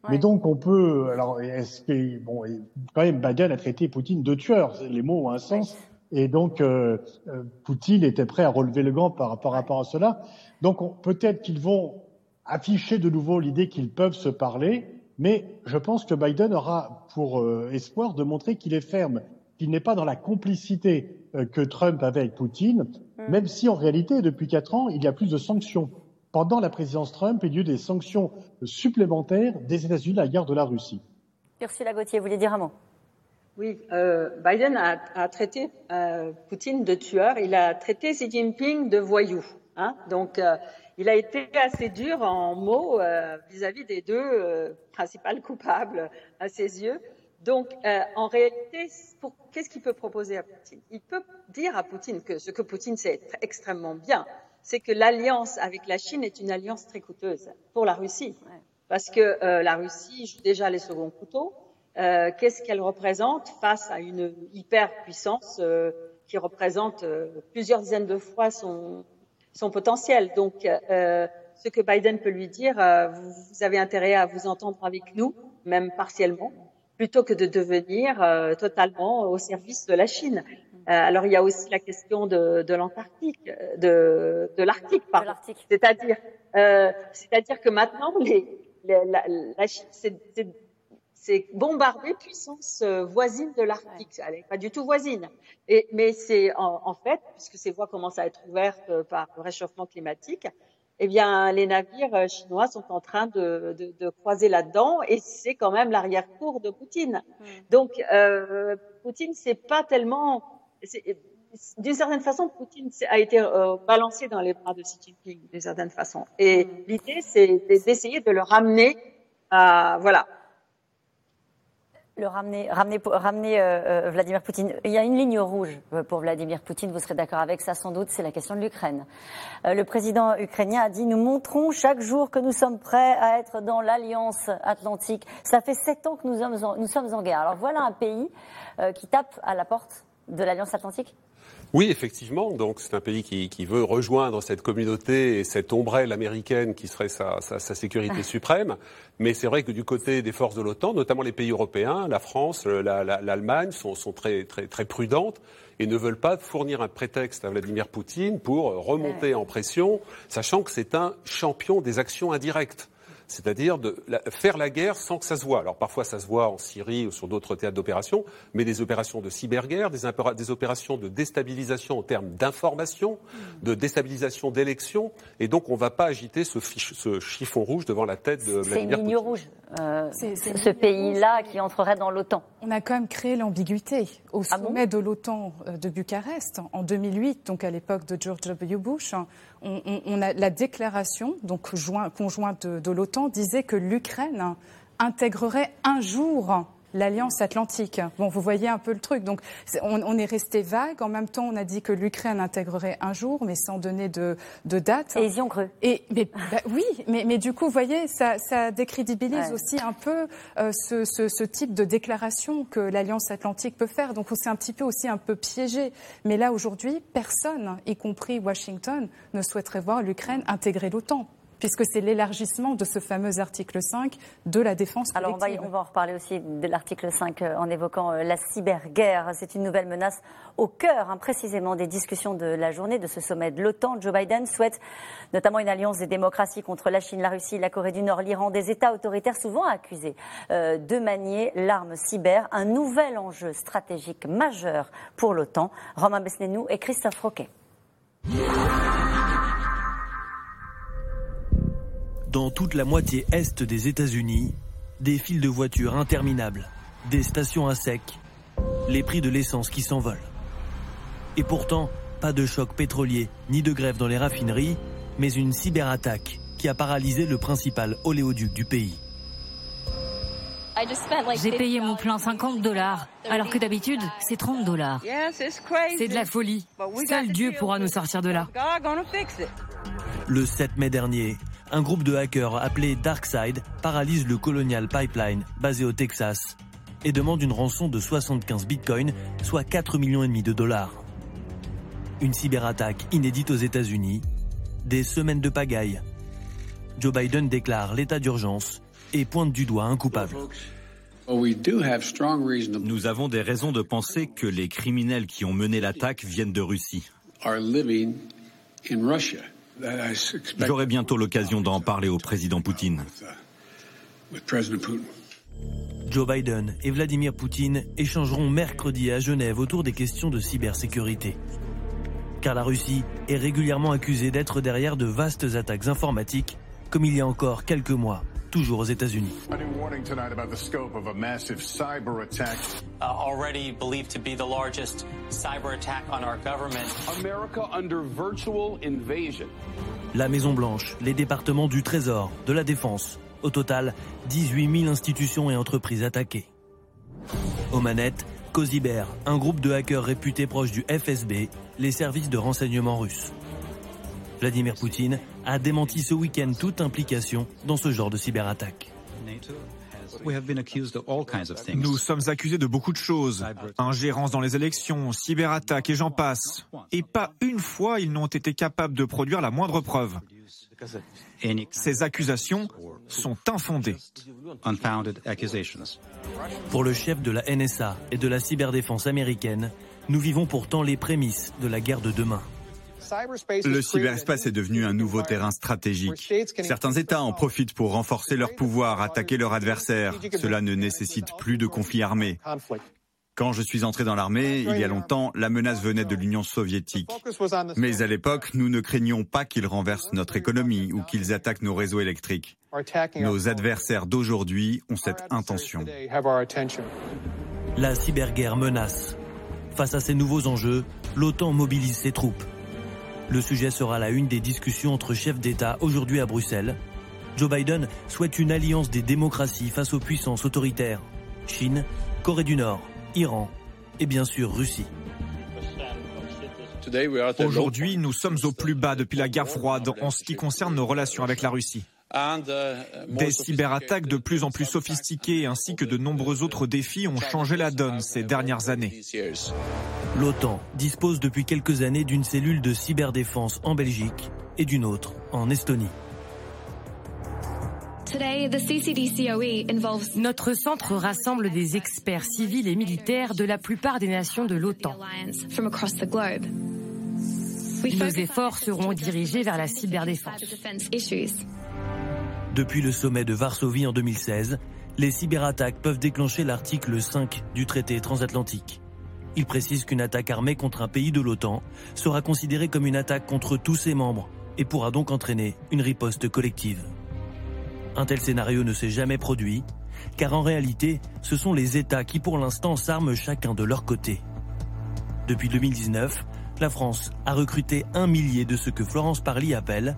Mais donc on peut, alors est-ce que bon, quand même Biden a traité Poutine de tueur, les mots ont un sens. Et donc, euh, Poutine était prêt à relever le gant par, rapport à cela. Donc, peut-être qu'ils vont afficher de nouveau l'idée qu'ils peuvent se parler, mais je pense que Biden aura pour espoir de montrer qu'il est ferme qu'il n'est pas dans la complicité euh, que Trump avait avec Poutine, mm. même si en réalité, depuis quatre ans, il y a plus de sanctions. Pendant la présidence Trump, il y a eu des sanctions supplémentaires des États-Unis à l'égard de la Russie. Ursula Gauthier, vous voulez dire un mot? Oui, euh, Biden a, traité euh, Poutine de tueur, il a traité Xi Jinping de voyou. Hein Donc, il a été assez dur en mots vis-à-vis -vis des deux principales coupables à ses yeux. Donc, euh, en réalité, qu'est-ce qu'il peut proposer à Poutine? Il peut dire à Poutine que ce que Poutine sait extrêmement bien, c'est que l'alliance avec la Chine est une alliance très coûteuse pour la Russie, parce que euh, la Russie joue déjà les seconds couteaux. Euh, qu'est-ce qu'elle représente face à une hyperpuissance qui représente plusieurs dizaines de fois son, son potentiel? Donc, ce que Biden peut lui dire, vous avez intérêt à vous entendre avec nous, même partiellement plutôt que de devenir euh, totalement au service de la Chine. alors il y a aussi la question de, de l'Antarctique, de, de l'Arctique, pardon. C'est-à-dire, euh, c'est-à-dire que maintenant les, la, la, Chine c'est bombarder puissance voisine de l'Arctique. Elle n'est pas du tout voisine. Et, mais c'est en, en, fait, puisque ces voies commencent à être ouvertes par le réchauffement climatique, eh bien, les navires euh, chinois sont en train de, de, de croiser là-dedans, et c'est quand même l'arrière-cour de Poutine. Donc, euh, Poutine, c'est pas tellement, d'une certaine façon, Poutine a été euh, balancé dans les bras de Xi Jinping, d'une certaine façon. Et l'idée, c'est d'essayer de le ramener à, voilà, le ramener, ramener, ramener euh, euh, Vladimir Poutine. Il y a une ligne rouge euh, pour Vladimir Poutine, vous serez d'accord avec ça sans doute, c'est la question de l'Ukraine. le président ukrainien a dit Nous montrons chaque jour que nous sommes prêts à être dans l'alliance atlantique. Ça fait sept ans que nous sommes en, nous sommes en guerre. Alors voilà un pays qui tape à la porte de l'alliance atlantique oui, effectivement. Donc, c'est un pays qui, qui, veut rejoindre cette communauté et cette ombrelle américaine qui serait sa, sa, sa sécurité suprême. Mais c'est vrai que du côté des forces de l'OTAN, notamment les pays européen, la France, l'Allemagne, la, sont, sont, très, très, très prudentes et ne veulent pas fournir un prétexte à Vladimir Poutine pour remonter en pression, sachant que c'est un champion des actions indirectes c'est-à-dire de faire la guerre sans que ça se voit. Alors parfois ça se voit en Syrie ou sur d'autres théâtres d'opération, mais des opérations de cyberguerre, des, des opérations de déstabilisation en termes d'information, de déstabilisation d'élections, et donc on ne va pas agiter ce, ce, chiffon rouge devant la tête de Vladimir C'est une ligne rouge, euh, ce pays-là qui entrerait dans l'OTAN. On a quand même créé l'ambiguïté au ah sommet de l'OTAN euh, de Bucarest en 2008, donc à l'époque de George W. Bush on, a la déclaration donc conjointe de, l'OTAN disait que l'Ukraine intégrerait un jour l'Alliance Atlantique. Bon, vous voyez un peu le truc. Donc, on, est resté vague. En même temps, on a dit que l'Ukraine intégrerait un jour, mais sans donner de, date. Et ils y ont cru. Et, mais, bah oui, mais, du coup, vous voyez, ça, décrédibilise aussi un peu euh, ce, type de déclaration que l'Alliance Atlantique peut faire. Donc, c'est un petit peu aussi un peu piégé. Mais là, aujourd'hui, personne, y compris Washington, ne souhaiterait voir l'Ukraine intégrer l'OTAN puisque c'est l'élargissement de ce fameux article 5 de la défense collective. Alors on va, en reparler aussi de l'article 5 euh, en évoquant euh, la cyberguerre. C'est une nouvelle menace au cœur hein, précisément des discussions de la journée de ce sommet de l'OTAN. Joe Biden souhaite notamment une alliance des démocraties contre la Chine, la Russie, la Corée du Nord, l'Iran, des États autoritaires souvent accusés euh, de manier l'arme cyber, un nouvel enjeu stratégique majeur pour l'OTAN. Romain Besnénou et Christophe Roquet. Dans toute la moitié est des États-Unis, des files de voitures interminables, des stations à sec, les prix de l'essence qui s'envolent. Et pourtant, pas de choc pétrolier ni de grève dans les raffineries, mais une cyberattaque qui a paralysé le principal oléoduc du pays. J'ai payé mon plein 50 dollars, alors que d'habitude, c'est 30 dollars. C'est de la folie. Seul Dieu pourra nous sortir de là. Le 7 mai dernier, un groupe de hackers appelé DarkSide paralyse le Colonial Pipeline basé au Texas et demande une rançon de 75 bitcoins, soit 4 millions et demi de dollars. Une cyberattaque inédite aux États-Unis, des semaines de pagaille. Joe Biden déclare l'état d'urgence et pointe du doigt un coupable. Nous avons des raisons de penser que les criminels qui ont mené l'attaque viennent de Russie. J'aurai bientôt l'occasion d'en parler au président Poutine. Joe Biden et Vladimir Poutine échangeront mercredi à Genève autour des questions de cybersécurité. Car la Russie est régulièrement accusée d'être derrière de vastes attaques informatiques, comme il y a encore quelques mois toujours aux États-Unis. Already believed to be the largest cyber attack on our government. America under virtual invasion. La Maison Blanche, les départements du Trésor, de la Défense. Au total, 18 000 institutions et entreprises attaquées. Aux manettes, Coziber, un groupe de hackers réputés proches du FSB, les services de renseignement russes. Vladimir Poutine a démenti ce week-end toute implication dans ce genre de cyberattaque. Nous sommes accusés de beaucoup de choses. Ingérence dans les élections, cyberattaques et j'en passe. Et pas une fois ils n'ont été capables de produire la moindre preuve. Ces accusations sont infondées. Pour le chef de la NSA et de la cyberdéfense américaine, Nous vivons pourtant les prémices de la guerre de demain. Le cyberespace est devenu un nouveau terrain stratégique. Certains États en profitent pour renforcer leur pouvoir, attaquer leurs adversaires. Cela ne nécessite plus de conflits armés. Quand je suis entré dans l'armée, il y a longtemps, la menace venait de l'Union soviétique. Mais à l'époque, nous ne craignions pas qu'ils renversent notre économie ou qu'ils attaquent nos réseaux électriques. Nos adversaires d'aujourd'hui ont cette intention. La cyberguerre menace. Face à ces nouveaux enjeux, l'OTAN mobilise ses troupes. Le sujet sera la une des discussions entre chefs d'État aujourd'hui à Bruxelles. Joe Biden souhaite une alliance des démocraties face aux puissances autoritaires. Chine, Corée du Nord, Iran et bien sûr Russie. Aujourd'hui, nous sommes au plus bas depuis la guerre froide en ce qui concerne nos relations avec la Russie. Des cyberattaques de plus en plus sophistiquées ainsi que de nombreux autres défis ont changé la donne ces dernières années. L'OTAN dispose depuis quelques années d'une cellule de cyberdéfense en Belgique et d'une autre en Estonie. Notre centre rassemble des experts civils et militaires de la plupart des nations de l'OTAN. Nos efforts seront dirigés vers la cyberdéfense. Depuis le sommet de Varsovie en 2016, les cyberattaques peuvent déclencher l'article 5 du traité transatlantique. Il précise qu'une attaque armée contre un pays de l'OTAN sera considérée comme une attaque contre tous ses membres et pourra donc entraîner une riposte collective. Un tel scénario ne s'est jamais produit, car en réalité, ce sont les États qui pour l'instant s'arment chacun de leur côté. Depuis 2019, la France a recruté un millier de ce que Florence Parly appelle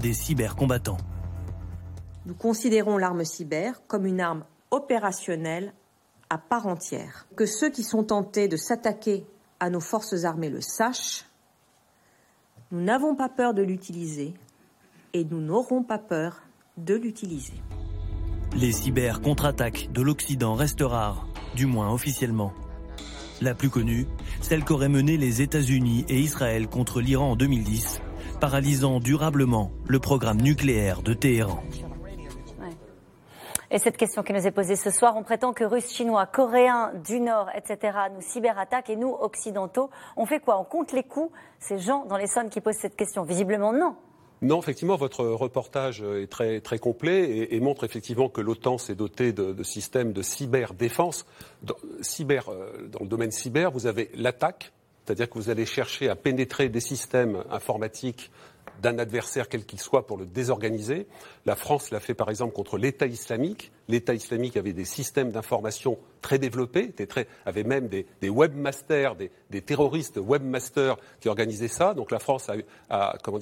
des cybercombattants. Nous considérons l'arme cyber comme une arme opérationnelle à part entière. Que ceux qui sont tentés de s'attaquer à nos forces armées le sachent. Nous n'avons pas peur de l'utiliser et nous n'aurons pas peur de l'utiliser. Les cyber contre-attaques de l'Occident restent rares, du moins officiellement. La plus connue, celle qu'auraient menée les États-Unis et Israël contre l'Iran en 2010, paralysant durablement le programme nucléaire de Téhéran. Et cette question qui nous est posée ce soir, on prétend que Russes, Chinois, Coréens du Nord, etc., nous cyberattaquent et nous, Occidentaux, on fait quoi? On compte les coups Ces gens dans les zones qui posent cette question, visiblement non. Non, effectivement, votre reportage est très, complet et, montre effectivement que l'OTAN s'est doté de, systèmes de cyberdéfense. Cyber, euh, dans le domaine cyber, vous avez l'attaque, c'est-à-dire que vous allez chercher à pénétrer des systèmes informatiques d'un adversaire quel qu'il soit pour le désorganiser. La France l'a fait par exemple contre l'État islamique. L'État islamique avait des systèmes d'information très développés, avait même des, webmasters, des, terroristes webmasters qui organisaient ça. Donc la France a, comment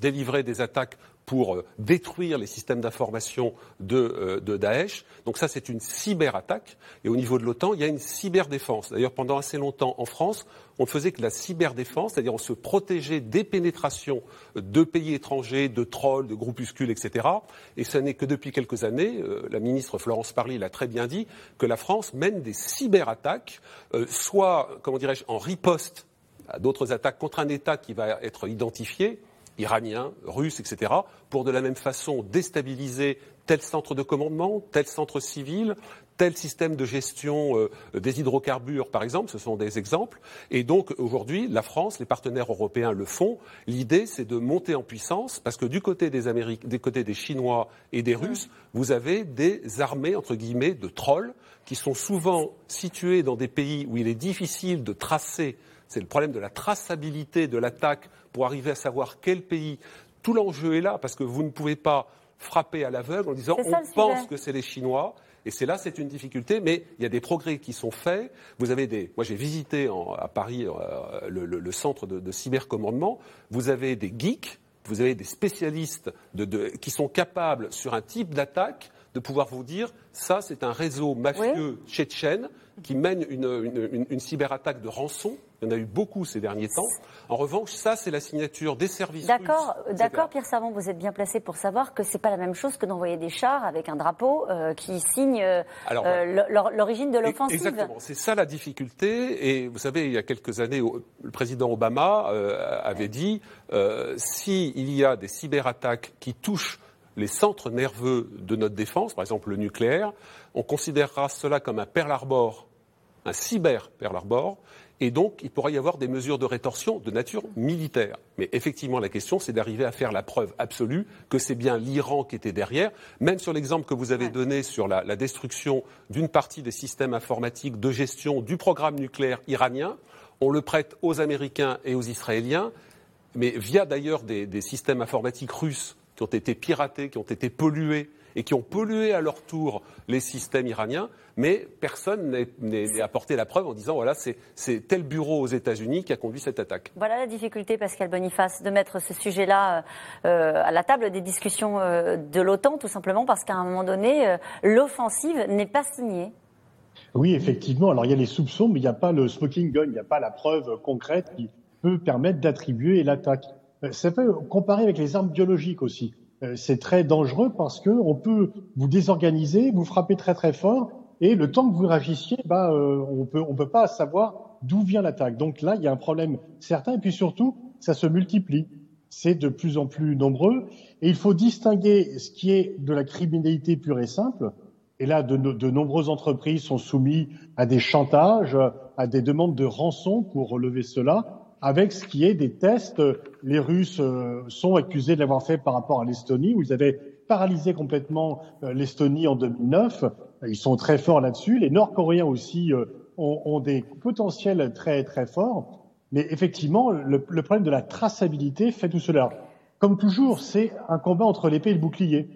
délivré des attaques pour euh, détruire les systèmes d'information de, euh, de, Daesh. Donc ça, c'est une cyberattaque. Et au niveau de l'OTAN, il y a une cyberdéfense. D'ailleurs, pendant assez longtemps en France, on ne faisait que la cyberdéfense, c'est-à-dire on se protégeait des pénétrations de pays étrangers, de trolls, de groupuscules, etc. Et ce n'est que depuis quelques années, euh, la ministre Florence Parly l'a très bien dit, que la France mène des cyberattaques, soit, comment dirais-je, en riposte à d'autres attaques contre un État qui va être identifié, iraniens, russes, etc., pour de la même façon déstabiliser tel centre de commandement, tel centre civil, tel système de gestion euh, des hydrocarbures, par exemple, ce sont des exemples. Et donc aujourd'hui, la France, les partenaires européens le font. L'idée, c'est de monter en puissance, parce que du côté des des côtés des Chinois et des Russes, vous avez des armées entre guillemets de trolls qui sont souvent situés dans des pays où il est difficile de tracer c'est le problème de la traçabilité de l'attaque pour arriver à savoir quel pays. Tout l'enjeu est là parce que vous ne pouvez pas frapper à l'aveugle en disant on pense que c'est les Chinois. Et c'est là, c'est une difficulté, mais il y a des progrès qui sont faits. Vous avez des, moi j'ai visité à Paris euh, le, centre de, cybercommandement. Vous avez des geeks, vous avez des spécialistes qui sont capables sur un type d'attaque de pouvoir vous dire ça c'est un réseau mafieux tchétchène qui mène une cyberattaque de rançon il y en a eu beaucoup ces derniers temps. En revanche, ça, c'est la signature des services. D'accord, d'accord, Pierre Savon, vous êtes bien placé pour savoir que c'est pas la même chose que d'envoyer des chars avec un drapeau euh, qui signe euh, euh, l'origine de l'offensive. Exactement, c'est ça la difficulté. Et vous savez, il y a quelques années, le président Obama avait dit s'il y a des cyberattaques qui touchent les centres nerveux de notre défense, par exemple le nucléaire, on considérera cela comme un Pearl Harbor, un cyber Pearl Harbor, Et donc, il pourrait y avoir des mesures de rétorsion de nature militaire. Mais effectivement, la question, c'est d'arriver à faire la preuve absolue que c'est bien l'Iran qui était derrière. Même sur l'exemple que vous avez donné sur la, destruction d'une partie des systèmes informatiques de gestion du programme nucléaire iranien, on le prête aux Américains et aux Israéliens, mais via d'ailleurs des systèmes informatiques russes qui ont été piratés, qui ont été pollués et qui ont pollué à leur tour les systèmes iraniens, mais personne n'est apporté la preuve en disant voilà, c'est tel bureau aux États-Unis qui a conduit cette attaque. Voilà la difficulté, Pascal Boniface, de mettre ce sujet-là euh, à la table des discussions euh, de l'OTAN, tout simplement parce qu'à un moment donné, euh, l'offensive n'est pas signée. Oui, effectivement. Alors il y a les soupçons, mais il n'y a pas le smoking gun, il n'y a pas la preuve concrète qui peut permettre d'attribuer l'attaque. Ça peut comparer avec les armes biologiques aussi. Euh, c'est très dangereux parce que on peut vous désorganiser, vous frapper très très fort, et le temps que vous réagissiez, bah, euh, on peut peut pas savoir d'où vient l'attaque. Donc là, il y a un problème certain, et puis surtout, ça se multiplie. C'est de plus en plus nombreux, et il faut distinguer ce qui est de la criminalité pure et simple. Et là, de, de nombreuses entreprises sont soumises à des chantages, à des demandes de rançon pour relever cela avec ce qui est des tests. Les Russes euh, sont accusés de l'avoir fait par rapport à l'Estonie, où ils avaient paralysé complètement euh, l'Estonie en 2009. Ils sont très forts là-dessus. Les Nord-Coréens aussi euh, ont, des potentiels très très forts. Mais effectivement, le, problème de la traçabilité fait tout cela. Comme toujours, c'est un combat entre l'épée et le bouclier.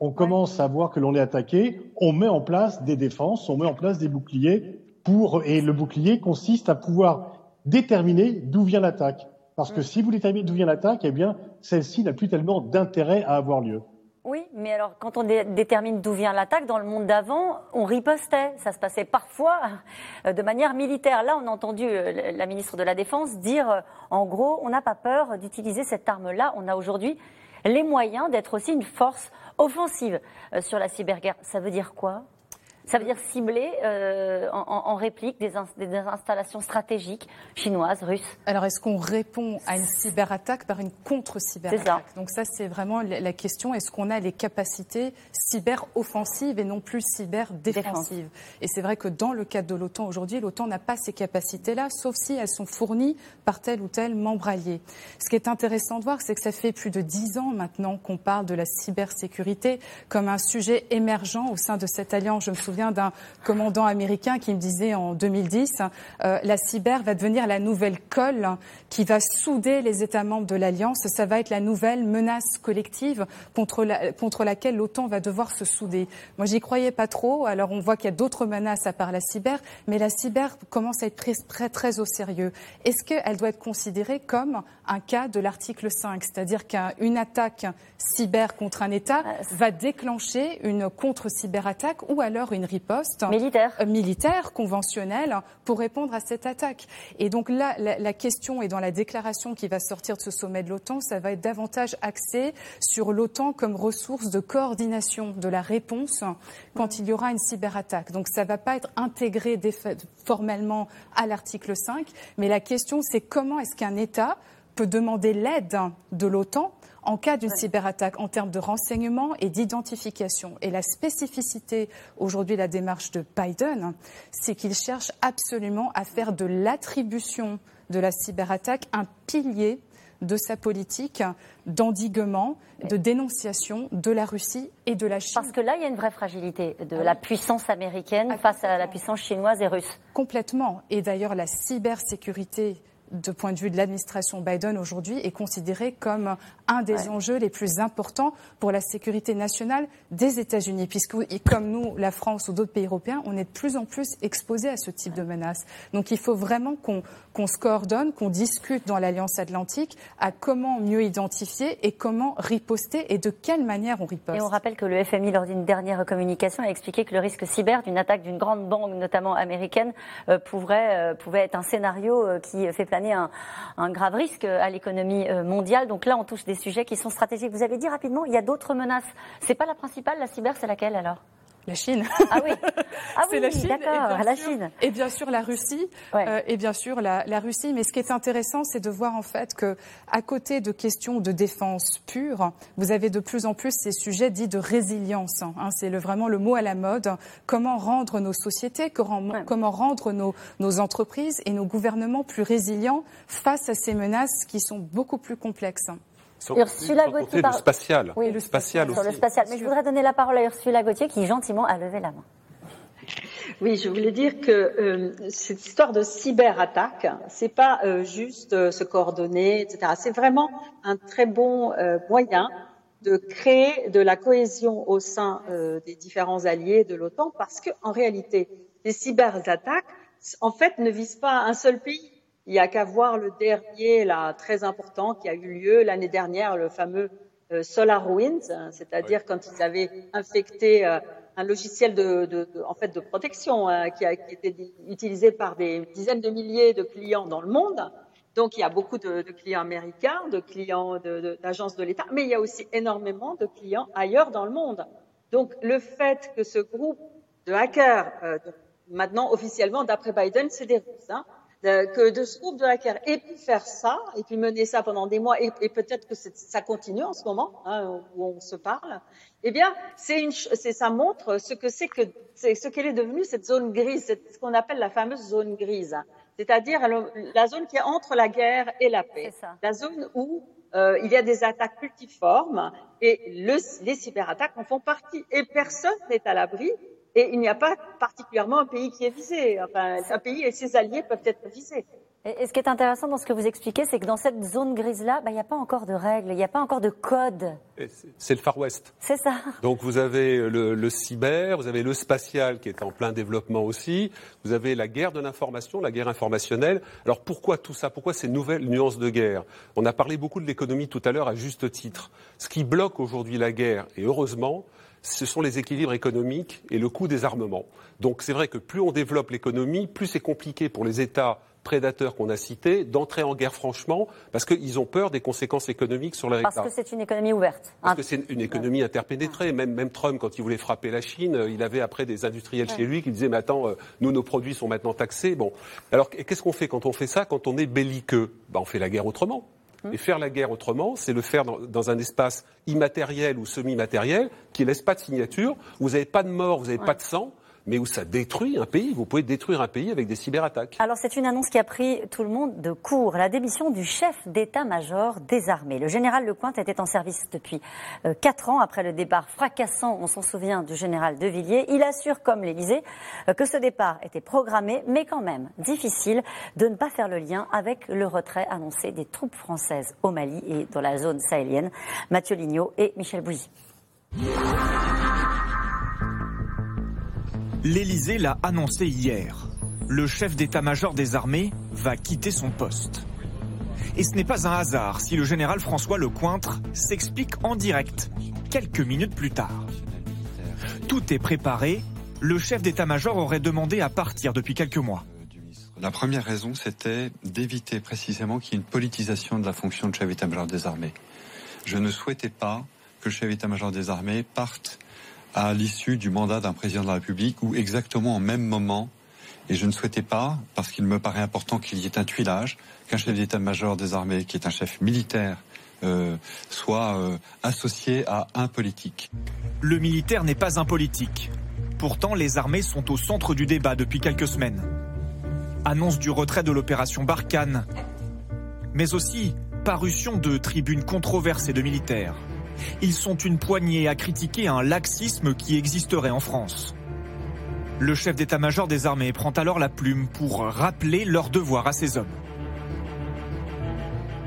On commence à voir que l'on est attaqué, on met en place des défenses, on met en place des boucliers pour et le bouclier consiste à pouvoir déterminer d'où vient l'attaque. Parce que mm. si vous déterminez d'où vient l'attaque, eh bien, celle-ci n'a plus tellement d'intérêt à avoir lieu. Oui, mais alors quand on détermine d'où vient l'attaque, dans le monde d'avant, on ripostait. Ça se passait parfois euh, de manière militaire. Là, on a entendu euh, la ministre de la Défense dire, euh, en gros, on n'a pas peur d'utiliser cette arme-là. On a aujourd'hui les moyens d'être aussi une force offensive sur la cyberguerre. Ça veut dire quoi? Ça veut dire cibler euh, en, réplique des, installations stratégiques chinoises, russes. Alors, est-ce qu'on répond à une cyberattaque par une contre-cyberattaque? Donc ça, c'est vraiment la question. Est-ce qu'on a les capacités cyber-offensives et non plus cyber-défensives? Et c'est vrai que dans le cadre de l'OTAN aujourd'hui, l'OTAN n'a pas ces capacités-là, sauf si elles sont fournies par tel ou tel membre allié. Ce qui est intéressant de voir, c'est que ça fait plus de dix ans maintenant qu'on parle de la cybersécurité comme un sujet émergent au sein de cette alliance. Je me souviens d'un commandant américain qui me disait en 2010, euh, la cyber va devenir la nouvelle colle qui va souder les États membres de l'Alliance. Ça va être la nouvelle menace collective contre, la, contre laquelle l'OTAN va devoir se souder. Moi, j'y croyais pas trop. Alors, on voit qu'il y a d'autres menaces à part la cyber, mais la cyber commence à être prise très, très au sérieux. Est-ce qu'elle doit être considérée comme un cas de l'article 5, c'est-à-dire qu'une attaque cyber contre un État euh, va déclencher une contre-cyberattaque ou alors une riposte militaire, euh, militaire conventionnelle pour répondre à cette attaque. Et donc là, la, question est dans la déclaration qui va sortir de ce sommet de l'OTAN, ça va être davantage axé sur l'OTAN comme ressource de coordination de la réponse quand il y aura une cyberattaque. Donc ça ne va pas être intégré formellement à l'article 5, mais la question c'est comment est-ce qu'un État peut demander l'aide de l'OTAN en cas d'une cyberattaque en termes de renseignement et d'identification. Et la spécificité aujourd'hui de la démarche de Biden, c'est qu'il cherche absolument à faire de l'attribution de la cyberattaque un pilier de sa politique d'endiguement, de dénonciation de la Russie et de la Chine. Parce que là, il y a une vraie fragilité de la puissance américaine face à la puissance chinoise et russe. Complètement. Et d'ailleurs, la cybersécurité de point de vue de l'administration Biden aujourd'hui, est considéré comme un des enjeux les plus importants pour la sécurité nationale des États-Unis, puisque comme nous, la France ou d'autres pays européens, on est de plus en plus exposés à ce type de menaces. Donc il faut vraiment qu'on se coordonne, qu'on discute dans l'Alliance Atlantique à comment mieux identifier et comment riposter et de quelle manière on riposte. Et on rappelle que le FMI, lors d'une dernière communication, a expliqué que le risque cyber d'une attaque d'une grande banque, notamment américaine, euh, pourrait, euh, pouvait être un scénario euh, qui fait un, un grave risque à l'économie euh, mondiale. Donc là, on touche des sujets qui sont stratégiques. Vous avez dit rapidement, il y a d'autres menaces. C'est pas la principale, la cyber, c'est laquelle alors? La Chine. Ah oui, <laughs> ah c'est la Chine. D'accord, la sûr, Chine. Et bien sûr la Russie. Euh, et bien sûr la, la, Russie. Mais ce qui est intéressant, c'est de voir en fait que, à côté de questions de défense pure, vous avez de plus en plus ces sujets dits de résilience. Hein, c'est le, vraiment le mot à la mode. Comment rendre nos sociétés, comment, ouais. comment rendre nos, nos entreprises et nos gouvernements plus résilients face à ces menaces qui sont beaucoup plus complexes. Ursula Gauthier. Le spatial. Oui, le spatial sur aussi. le spatial. Mais je voudrais donner la parole à Ursula Gauthier qui gentiment a levé la main. Oui, je voulais dire que euh, cette histoire de cyberattaque, c'est pas euh, juste euh, se coordonner, etc. C'est vraiment un très bon moyen de créer de la cohésion au sein des différents alliés de l'OTAN, parce que en réalité, les cyberattaques, en fait, ne visent pas un seul pays. Il n'y a qu'à voir le dernier, là, très important, qui a eu lieu l'année dernière, le fameux euh, SolarWinds, hein, c'est-à-dire quand ils avaient infecté euh, un logiciel de, de, de, en fait, de protection hein, qui, a, qui était utilisé par des dizaines de milliers de clients dans le monde. Donc, il y a beaucoup de, de clients américains, de clients d'agences de, de l'État, mais il y a aussi énormément de clients ailleurs dans le monde. Donc, le fait que ce groupe de hackers, euh, maintenant officiellement, d'après Biden, c'est des Russes, hein, que de ce groupe de hackers ait pu faire ça et puis mener ça pendant des mois et, et peut-être que ça continue en ce moment hein, où on se parle. Eh bien, c'est une, c'est ça montre ce que c'est que c'est ce qu'elle est devenue cette zone grise, c'est ce qu'on appelle la fameuse zone grise, c'est-à-dire la zone qui est entre la guerre et la paix, la zone où euh, il y a des attaques multiformes et le, les cyberattaques en font partie et personne n'est à l'abri et il n'y a pas particulièrement un pays qui est visé. Enfin, un pays et ses alliés peuvent être visés. Et, ce qui est intéressant dans ce que vous expliquez, c'est que dans cette zone grise-là, bah, il n'y a pas encore de règles, il n'y a pas encore de code. C'est le Far West. C'est ça. Donc vous avez le, le, cyber, vous avez le spatial qui est en plein développement aussi, vous avez la guerre de l'information, la guerre informationnelle. Alors pourquoi tout ça? Pourquoi ces nouvelles nuances de guerre? On a parlé beaucoup de l'économie tout à l'heure à juste titre. Ce qui bloque aujourd'hui la guerre, et heureusement, ce sont les équilibres économiques et le coût des armements. Donc c'est vrai que plus on développe l'économie, plus c'est compliqué pour les États prédateurs qu'on a cités d'entrer en guerre franchement parce qu'ils ont peur des conséquences économiques sur leur État. Parce que c'est une économie ouverte. Parce que c'est une économie interpénétrée. Même, même Trump, quand il voulait frapper la Chine, il avait après des industriels ouais. chez lui qui disaient Mais attends, nous, nos produits sont maintenant taxés. Bon. Alors qu'est-ce qu'on fait quand on fait ça? Quand on est belliqueux ben, On fait la guerre autrement. Et faire la guerre autrement, c'est le faire dans, dans, un espace immatériel ou semi-matériel qui laisse pas de signature. Vous n'avez pas de mort, vous n'avez ouais. pas de sang mais où ça détruit un pays. Vous pouvez détruire un pays avec des cyberattaques. Alors c'est une annonce qui a pris tout le monde de court. La démission du chef d'état-major des armées. Le général Lecointe était en service depuis euh, quatre ans après le départ fracassant, on s'en souvient, du général De Villiers. Il assure, comme l'Élysée, euh, que ce départ était programmé, mais quand même difficile de ne pas faire le lien avec le retrait annoncé des troupes françaises au Mali et dans la zone sahélienne. Mathieu Lignot et Michel Bouzy. L'Élysée l'a annoncé hier. Le chef d'état-major des armées va quitter son poste. Et ce n'est pas un hasard si le général François Lecointre s'explique en direct quelques minutes plus tard. Tout est préparé. Le chef d'état-major aurait demandé à partir depuis quelques mois. La première raison, c'était d'éviter précisément qu'il y ait une politisation de la fonction de chef d'état-major des armées. Je ne souhaitais pas que le chef d'état-major des armées parte à l'issue du mandat d'un président de la République ou exactement au même moment. Et je ne souhaitais pas, parce qu'il me paraît important qu'il y ait un tuilage, qu'un chef d'état-major des armées, qui est un chef militaire, euh, soit euh, associé à un politique. Le militaire n'est pas un politique. Pourtant, les armées sont au centre du débat depuis quelques semaines. Annonce du retrait de l'opération Barkhane, mais aussi parution de tribunes controversées de militaires. Ils sont une poignée à critiquer un laxisme qui existerait en France. Le chef d'état-major des armées prend alors la plume pour rappeler leur devoir à ses hommes.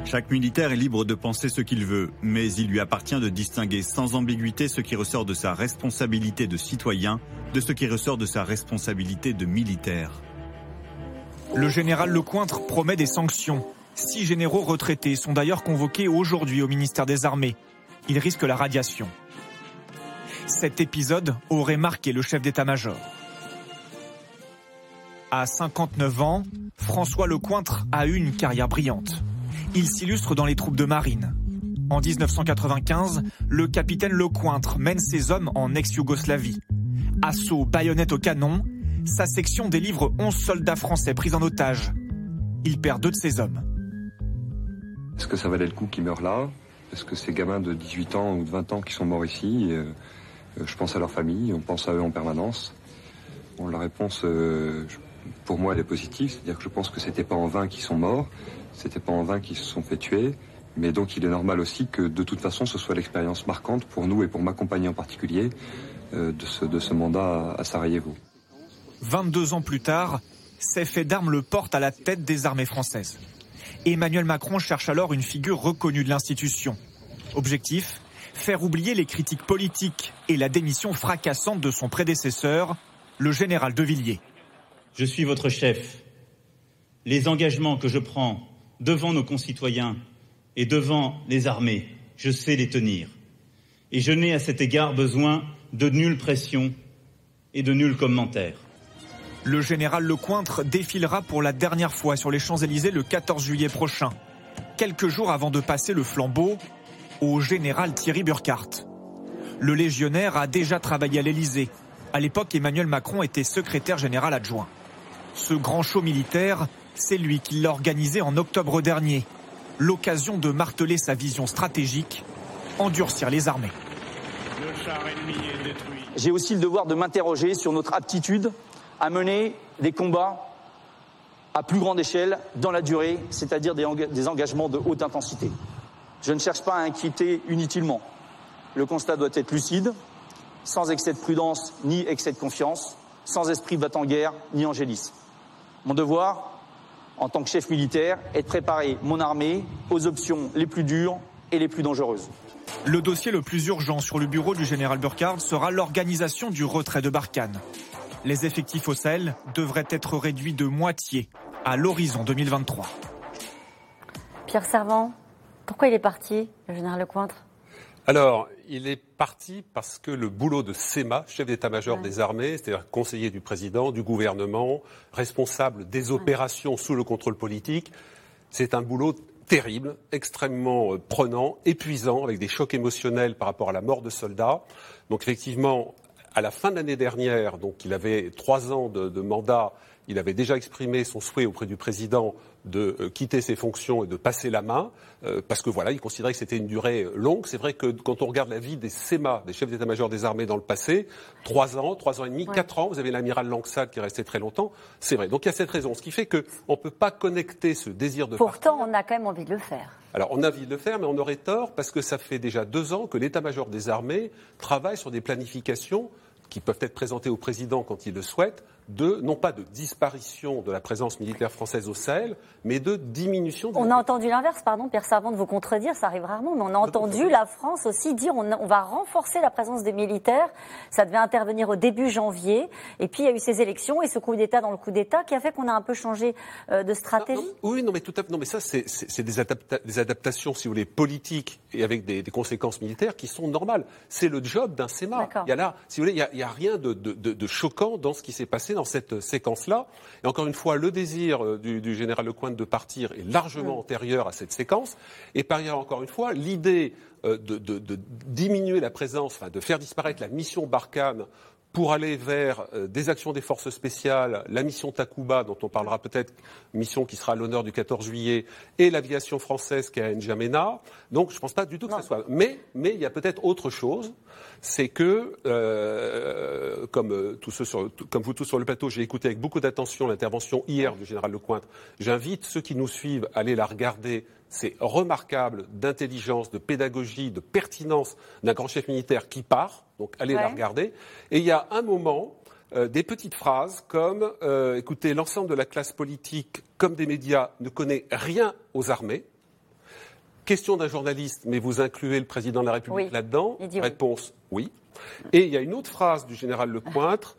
Chaque militaire est libre de penser ce qu'il veut, mais il lui appartient de distinguer sans ambiguïté ce qui ressort de sa responsabilité de citoyen de ce qui ressort de sa responsabilité de militaire. Le général Lecointre promet des sanctions. Six généraux retraités sont d'ailleurs convoqués aujourd'hui au ministère des Armées il risque la radiation. Cet épisode aurait marqué le chef d'état-major. À 59 ans, François Lecointre a eu une carrière brillante. Il s'illustre dans les troupes de marine. En 1995, le capitaine Lecointre mène ses hommes en ex-Yougoslavie. Assaut, baïonnette au canon, sa section délivre 11 soldats français pris en otage. Il perd deux de ses hommes. Est-ce que ça valait le coup qu'ils meurent là? Est-ce que ces gamins de 18 ans ou de 20 ans qui sont morts ici, euh, euh, je pense à leur famille, on pense à eux en permanence La réponse, euh, pour moi, elle est positive. C'est-à-dire que je pense que c'était pas en vain qu'ils sont morts, c'était pas en vain qu'ils se sont fait tuer. Mais donc il est normal aussi que de toute façon ce soit l'expérience marquante pour nous et pour ma compagnie en particulier de, ce, de ce mandat à Sarajevo. 22 ans plus tard, ces faits d'armes le portent à la tête des armées françaises. Emmanuel Macron cherche alors une figure reconnue de l'institution. Objectif faire oublier les critiques politiques et la démission fracassante de son prédécesseur, le général de Villiers. Je suis votre chef. Les engagements que je prends devant nos concitoyens et devant les armées, je sais les tenir. Et je n'ai à cet égard besoin de nulle pression et de nul commentaire. Le général Lecointre défilera pour la dernière fois sur les Champs-Élysées le 14 juillet prochain, quelques jours avant de passer le flambeau au général Thierry Burkhardt. Le légionnaire a déjà travaillé à l'Élysée. À l'époque, Emmanuel Macron était secrétaire général adjoint. Ce grand show militaire, c'est lui qui l'a organisé en octobre dernier. L'occasion de marteler sa vision stratégique, endurcir les armées. J'ai aussi le devoir de m'interroger sur notre aptitude à mener des combats à plus grande échelle dans la durée, c'est-à-dire des, engagements de haute intensité. Je ne cherche pas à inquiéter inutilement. Le constat doit être lucide, sans excès de prudence ni excès de confiance, sans esprit battant-guerre ni angélisme. Mon devoir, en tant que chef militaire, est de préparer mon armée aux options les plus dures et les plus dangereuses. Le dossier le plus urgent sur le bureau du général Burkhardt sera l'organisation du retrait de Barkhane les effectifs au Sahel devraient être réduits de moitié à l'horizon 2023. Pierre Servant, pourquoi il est parti, le général Lecointre alors, il est parti parce que le boulot de SEMA, chef d'état-major des armées, c'est-à-dire conseiller du président, du gouvernement, responsable des opérations sous le contrôle politique, c'est un boulot terrible, extrêmement euh, prenant, épuisant, avec des chocs émotionnels par rapport à la mort de soldats. Donc effectivement, à la fin de l'année dernière, donc il avait trois ans de, mandat, il avait déjà exprimé son souhait auprès du président de euh, quitter ses fonctions et de passer la main, euh, parce que voilà, il considérait que c'était une durée longue. C'est vrai que quand on regarde la vie des SEMA, des chefs d'état-major des armées dans le passé, trois ans, trois ans et demi, quatre ans, vous avez l'amiral Langsad qui est resté très longtemps, c'est vrai. Donc il y a cette raison, ce qui fait qu'on ne peut pas connecter ce désir de Pourtant, on a quand même envie de le faire. Alors on a envie de le faire, mais on aurait tort parce que ça fait déjà deux ans que l'état-major des armées travaille sur des planifications qui peuvent être présentées au président quand il le souhaite, de, non pas de disparition de la présence militaire française au Sahel, mais de diminution. on a entendu l'inverse, pardon, Pierre Servant, de vous contredire, ça arrive rarement, mais on a entendu la France aussi dire on, on, va renforcer la présence des militaires. Ça devait intervenir au début janvier, et puis il y a eu ces élections et ce coup d'État dans le coup d'État qui a fait qu'on a un peu changé euh, de stratégie. oui, non, mais tout à fait. Non, mais ça, c'est des, des, adaptations, si vous voulez, politiques et avec des, des conséquences militaires qui sont normales. C'est le job d'un SEMA. Il y a là, si vous voulez, il n'y a, a, rien de, de, de, choquant dans ce qui s'est passé dans cette séquence-là. Et encore une fois, le désir euh, du, du général Lecointe de partir est largement antérieur à cette séquence. Et par ailleurs, encore une fois, l'idée euh, de, de, de, diminuer la présence, enfin, de faire disparaître la mission Barkhane pour aller vers euh, des actions des forces spéciales, la mission Takuba, dont on parlera peut-être, mission qui sera à l'honneur du 14 juillet, et l'aviation française qui est à N'Djamena. Donc je ne pense pas du tout que ce soit. Mais, mais il y a peut-être autre chose, c'est que, euh, comme, euh, tous ceux sur, comme vous tous sur le plateau, j'ai écouté avec beaucoup d'attention l'intervention hier du général Lecointre. J'invite ceux qui nous suivent à aller la regarder c'est remarquable d'intelligence, de pédagogie, de pertinence d'un grand chef militaire qui part. Donc allez la regarder. Et il y a un moment, euh, des petites phrases comme euh, écoutez, l'ensemble de la classe politique, comme des médias, ne connaît rien aux armées. Question d'un journaliste, mais vous incluez le président de la République là-dedans Réponse oui. Et il y a une autre phrase du général Lecointre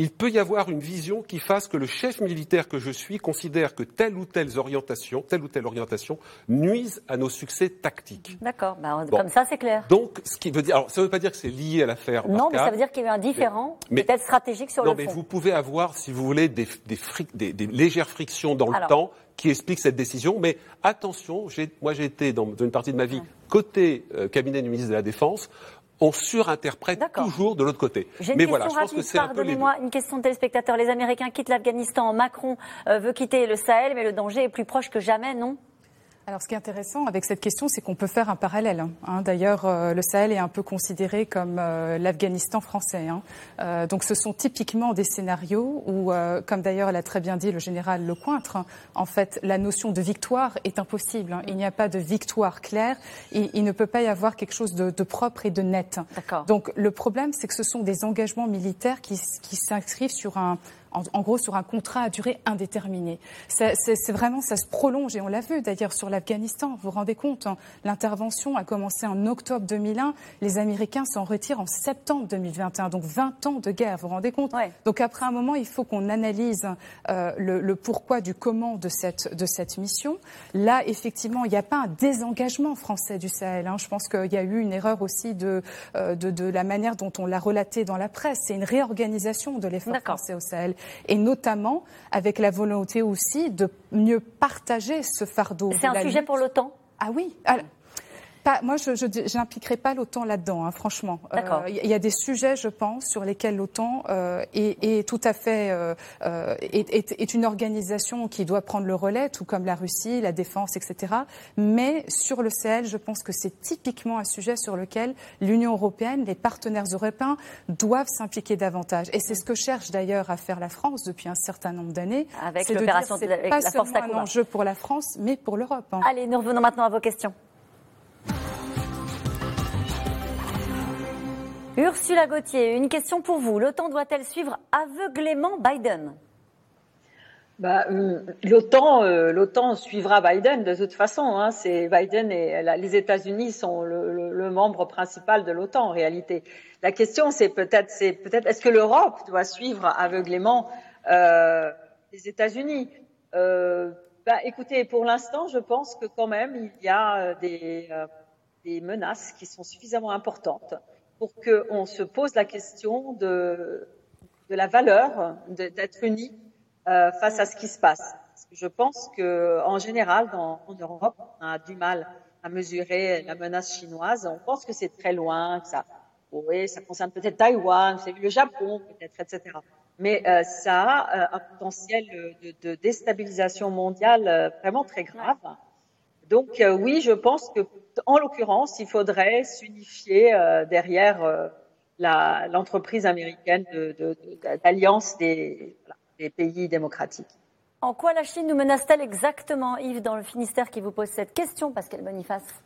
il peut y avoir une vision qui fasse que le chef militaire que je suis considère que telle ou telle orientation, telle ou telle orientation nuise à nos succès tactiques. D'accord, bah, comme ça c'est clair. Donc, ce qui veut dire, alors ça ne veut pas dire que c'est lié à l'affaire. Non, mais ça veut dire qu'il y a eu un différent, peut-être stratégique sur le fond. Non, mais vous pouvez avoir, si vous voulez, des, légères frictions dans le temps qui expliquent cette décision. Mais attention, moi j'ai été dans une partie de ma vie côté euh, cabinet du ministre de la Défense on surinterprète toujours de l'autre côté. Mais voilà, je pense que c'est Pardonnez-moi, une question de téléspectateur. Les Américains quittent l'Afghanistan. Macron euh, veut quitter le Sahel, mais le danger est plus proche que jamais, non? Alors, ce qui est intéressant avec cette question, c'est qu'on peut faire un parallèle. Hein. D'ailleurs, euh, le Sahel est un peu considéré comme euh, l'Afghanistan français. Hein. Euh, donc, ce sont typiquement des scénarios où, comme d'ailleurs l'a très bien dit le général Lecointre, hein, en fait, la notion de victoire est impossible. Il n'y a pas de victoire claire. Et il ne peut pas y avoir quelque chose de, de propre et de net. Donc, le problème, c'est que ce sont des engagements militaires qui, qui s'inscrivent sur un en, gros sur un contrat à durée indéterminée. C'est vraiment, ça se prolonge et on l'a vu d'ailleurs sur l'Afghanistan. Vous vous rendez compte, hein, l'intervention a commencé en octobre 2001, les Américains s'en retirent en septembre 2021, donc 20 ans de guerre. Vous vous rendez compte? Donc après un moment, il faut qu'on analyse euh, le, pourquoi du comment de cette de cette mission. Là, effectivement, il n'y a pas un désengagement français du Sahel. Hein. Je pense qu'il y a eu une erreur aussi de, euh, de, de la manière dont on l'a relaté dans la presse. C'est une réorganisation de l'effort français au Sahel et notamment avec la volonté aussi de mieux partager ce fardeau. C'est un sujet pour l'OTAN? Ah oui moi, je n'impliquerai pas l'OTAN là-dedans, hein, franchement. Il euh, y a des sujets, je pense, sur lesquels l'OTAN euh, est, tout à fait euh, est, est, une organisation qui doit prendre le relais, tout comme la Russie, la défense, etc. Mais sur le Sahel, je pense que c'est typiquement un sujet sur lequel l'Union européenne, les partenaires européens doivent s'impliquer davantage. Et c'est ce que cherche d'ailleurs à faire la France depuis un certain nombre d'années. Avec l'opération de, de, pas seulement un enjeu pour la France, mais pour l'Europe. Hein. Allez, nous revenons maintenant à vos questions. Ursula Gauthier, une question pour vous. L'OTAN doit-elle suivre aveuglément Biden? Bah, euh, l'OTAN, euh, l'OTAN suivra Biden de toute façon. Hein. c'est Biden et les États-Unis sont le, membre principal de l'OTAN en réalité. La question, c'est peut-être, c'est peut-être, est-ce que l'Europe doit suivre aveuglément euh, les États-Unis? Bah, écoutez, pour l'instant, je pense que quand même il y a des, des menaces qui sont suffisamment importantes pour qu'on se pose la question de, la valeur d'être unis euh, face à ce qui se passe. Je pense que en général, dans, en Europe, on a du mal à mesurer la menace chinoise. On pense que c'est très loin, que ça, oui, ça concerne peut-être Taïwan, le Japon, peut-être, etc. Mais euh, ça a euh, un potentiel de, de déstabilisation mondiale euh, vraiment très grave. Donc euh, oui, je pense que en l'occurrence, il faudrait s'unifier euh, derrière l'entreprise américaine d'alliance de, des, des, pays démocratiques. En quoi la Chine nous menace-t-elle exactement, Yves, dans le Finistère qui vous pose cette question, Pascal Boniface?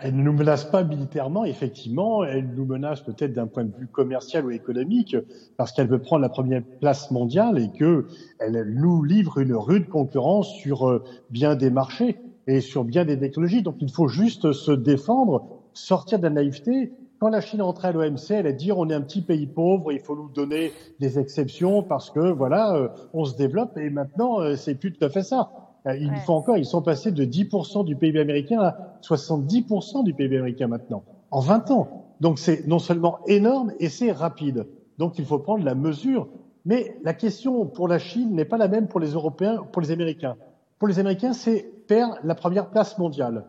Elle ne nous menace pas militairement, effectivement, elle nous menace peut-être d'un point de vue commercial ou économique, parce qu'elle veut prendre la première place mondiale et qu'elle nous livre une rude concurrence sur bien des marchés et sur bien des technologies. Donc il faut juste se défendre, sortir de la naïveté. Quand la Chine rentrait à l'OMC, elle a dit on est un petit pays pauvre, il faut nous donner des exceptions parce que voilà, euh, on se développe et maintenant euh, c'est plus tout à fait ça. Euh, il faut encore, ils sont passés de 10% du PIB américain à 70% du PIB américain maintenant, en 20 ans. Donc c'est non seulement énorme et c'est rapide. Donc il faut prendre la mesure. Mais la question pour la Chine n'est pas la même pour les Européens, pour les Américains. Pour les Américains, c'est perdre la première place mondiale.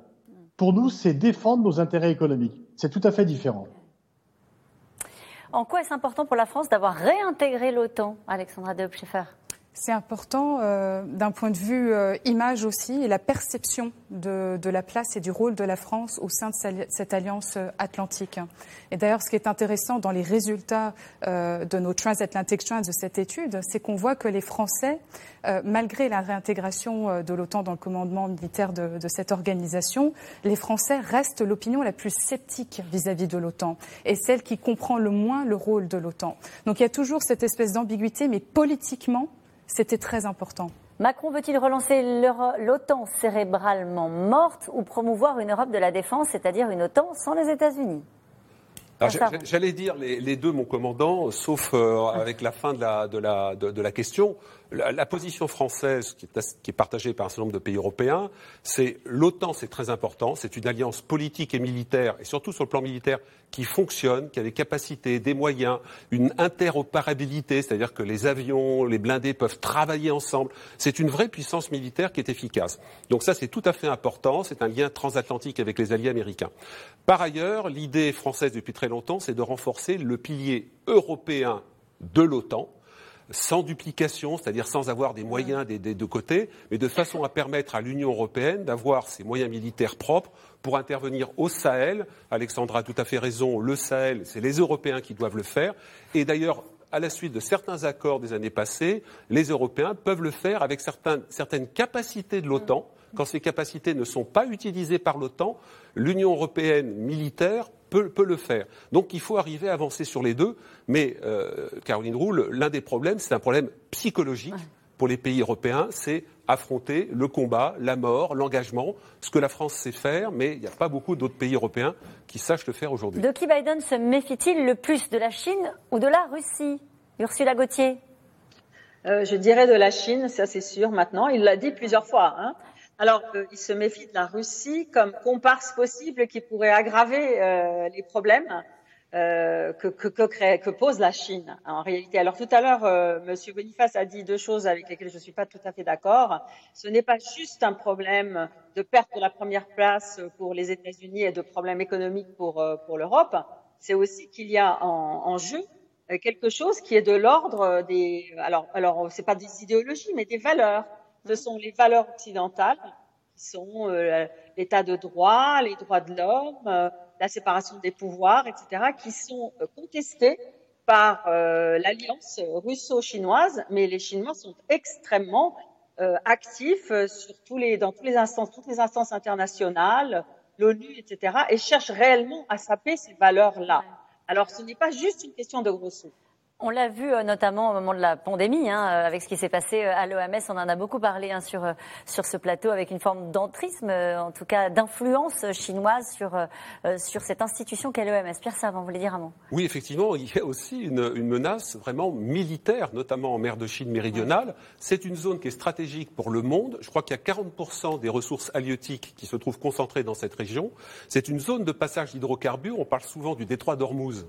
Pour nous, c'est défendre nos intérêts économiques. C'est tout à fait différent. En quoi est-ce important pour la France d'avoir réintégré l'OTAN, Alexandra Deop-Scheffer c'est important euh, d'un point de vue euh, image aussi et la perception de, de, la place et du rôle de la France au sein de cette alliance euh, atlantique. Et d'ailleurs, ce qui est intéressant dans les résultats euh, de nos Transatlantic Strands de cette étude, c'est qu'on voit que les Français, euh, malgré la réintégration de l'OTAN dans le commandement militaire de, de, cette organisation, les Français restent l'opinion la plus sceptique vis-à-vis -vis de l'OTAN et celle qui comprend le moins le rôle de l'OTAN. Donc il y a toujours cette espèce d'ambiguïté, mais politiquement, c'était très important. Macron veut-il relancer l'OTAN cérébralement morte ou promouvoir une Europe de la défense, c'est-à-dire une OTAN sans les États-Unis? J'allais dire les, deux, mon commandant, sauf euh, avec la fin de la, de la, de, la question. La, position française, qui est, partagée par un certain nombre de pays européens, c'est l'OTAN, c'est très important, c'est une alliance politique et militaire, et surtout sur le plan militaire, qui fonctionne, qui a des capacités, des moyens, une interopérabilité, c'est-à-dire que les avions, les blindés peuvent travailler ensemble. C'est une vraie puissance militaire qui est efficace. Donc ça, c'est tout à fait important. C'est un lien transatlantique avec les alliés américains. Par ailleurs, l'idée française depuis très longtemps, c'est de renforcer le pilier européen de l'OTAN sans duplication, c'est-à-dire sans avoir des moyens des, deux côtés, mais de façon à permettre à l'Union européenne d'avoir ses moyens militaires propres pour intervenir au Sahel. Alexandra a tout à fait raison, le Sahel, c'est les Européens qui doivent le faire. Et d'ailleurs, à la suite de certains accords des années passées, les Européens peuvent le faire avec certaines capacités de l'OTAN. Quand ces capacités ne sont pas utilisées par l'OTAN, l'Union européenne militaire peut, le faire. Donc il faut arriver à avancer sur les deux. Mais euh, Caroline Roule, l'un des problèmes, c'est un problème psychologique pour les pays européens, c'est affronter le combat, la mort, l'engagement, ce que la France sait faire, mais il n'y a pas beaucoup d'autres pays européens qui sachent le faire aujourd'hui. De qui Biden se méfie-t-il le plus De la Chine ou de la Russie? Ursula Gauthier euh, Je dirais de la Chine, ça c'est sûr maintenant. Il l'a dit plusieurs fois. Hein. Alors, il se méfie de la Russie comme comparse possible qui pourrait aggraver euh, les problèmes euh, que, pose la Chine en réalité. Alors tout à l'heure, euh, Monsieur Boniface a dit deux choses avec lesquelles je ne suis pas tout à fait d'accord. Ce n'est pas juste un problème de perte de la première place pour les États-Unis et de problèmes économiques pour, pour l'Europe. C'est aussi qu'il y a en, en, jeu quelque chose qui est de l'ordre des alors alors c'est pas des idéologies mais des valeurs ce sont les valeurs occidentales qui sont euh, l'état de droit, les droits de l'homme, euh, la séparation des pouvoirs, etc., qui sont euh, contestées par l'alliance russo-chinoise, mais les Chinois sont extrêmement actifs sur tous les, dans tous les instances, toutes les instances internationales, l'ONU, etc., et cherchent réellement à saper ces valeurs-là. Alors, ce n'est pas juste une question de gros sous. On l'a vu euh, notamment au moment de la pandémie, hein, euh, avec ce qui s'est passé euh, à l'OMS. On en a beaucoup parlé hein, sur, sur ce plateau, avec une forme d'entrisme, en tout cas d'influence chinoise sur, sur cette institution qu'est l'OMS. Pierre Savant, vous voulez dire un mot? Oui, effectivement, il y a aussi une, une, menace vraiment militaire, notamment en mer de Chine méridionale. C'est une zone qui est stratégique pour le monde. Je crois qu'il y a 40% des ressources halieutiques qui se trouvent concentrées dans cette région. C'est une zone de passage d'hydrocarbures. On parle souvent du détroit d'Ormuz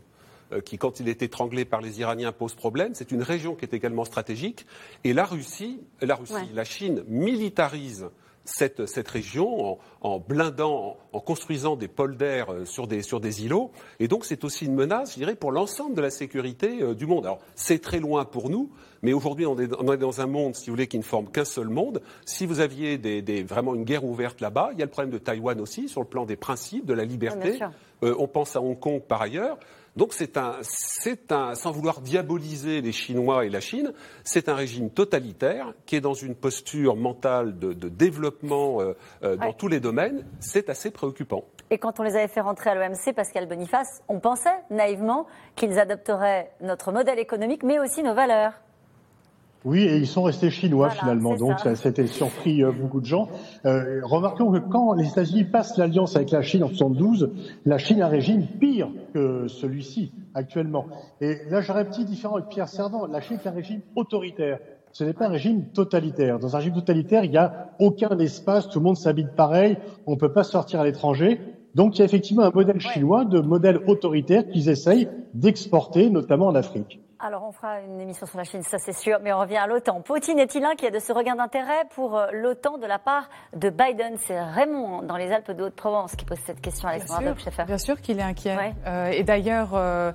qui, quand il est étranglé par les Iraniens, pose problème. C'est une région qui est également stratégique. Et la Russie, la, Russie, la Chine militarise cette, cette région en, en, blindant, en, construisant des polders euh, sur des, sur des îlots. Et donc, c'est aussi une menace, je dirais, pour l'ensemble de la sécurité euh, du monde. Alors, c'est très loin pour nous, mais aujourd'hui, on, on est, dans un monde, si vous voulez, qui ne forme qu'un seul monde. Si vous aviez des, des, vraiment une guerre ouverte là-bas, il y a le problème de Taïwan aussi, sur le plan des principes, de la liberté. on pense à Hong Kong par ailleurs. Donc c'est un, c'est un, sans vouloir diaboliser les Chinois et la Chine, c'est un régime totalitaire qui est dans une posture mentale de, développement euh, euh, dans tous les domaines. C'est assez préoccupant. Et quand on les avait fait rentrer à l'OMC, Pascal Boniface, on pensait naïvement qu'ils adopteraient notre modèle économique, mais aussi nos valeurs. Oui, et ils sont restés chinois finalement, donc ça, a surpris euh, beaucoup de gens. Euh, remarquons que quand les États-Unis passent l'alliance avec la Chine en 72, la Chine a un régime pire que celui-ci actuellement. Et là, j'aurais un petit différent avec Pierre Servant. La Chine est un régime autoritaire. Ce n'est pas un régime totalitaire. Dans un régime totalitaire, il n'y a aucun espace, tout le monde s'habite pareil, on ne peut pas sortir à l'étranger. Donc il y a effectivement un modèle chinois de modèle autoritaire qu'ils essayent d'exporter, notamment en Afrique. Alors on fera une émission sur la Chine, ça c'est sûr, mais on revient à l'OTAN. Poutine est-il inquiet de ce regain d'intérêt pour euh, l'OTAN de la part de Biden? C'est Raymond dans les Alpes de Haute-Provence qui pose cette question, à Alexandre Bien, bien sûr qu'il est inquiet. Euh, et d'ailleurs, euh,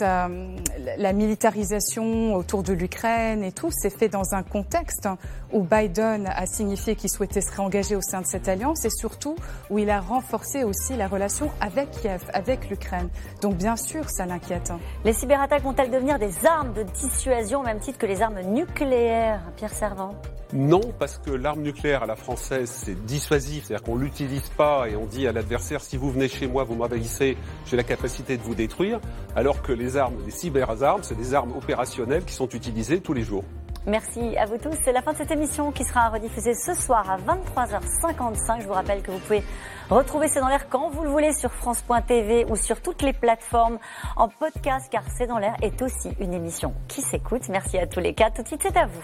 la militarisation autour de l'Ukraine et tout s'est fait dans un contexte où Biden a signifié qu'il souhaitait se réengager au sein de cette alliance et surtout où il a renforcé aussi la relation avec Kiev, avec l'Ukraine. Donc bien sûr, ça l'inquiète. Les cyberattaques devenir des armes de dissuasion au même titre que les armes nucléaires, Pierre Servant Non, parce que l'arme nucléaire à la française, c'est dissuasif, c'est-à-dire qu'on l'utilise pas et on dit à l'adversaire si vous venez chez moi, vous m'envahissez, j'ai la capacité de vous détruire, alors que les armes, les cyberarmes, c'est des armes opérationnelles qui sont utilisées tous les jours. Merci à vous tous. C'est la fin de cette émission qui sera rediffusée ce soir à 23h55. Je vous rappelle que vous pouvez Retrouvez C'est dans l'air quand vous le voulez sur France.tv ou sur toutes les plateformes en podcast car C'est dans l'air est aussi une émission qui s'écoute. Merci à tous les quatre. Tout de suite, c'est à vous.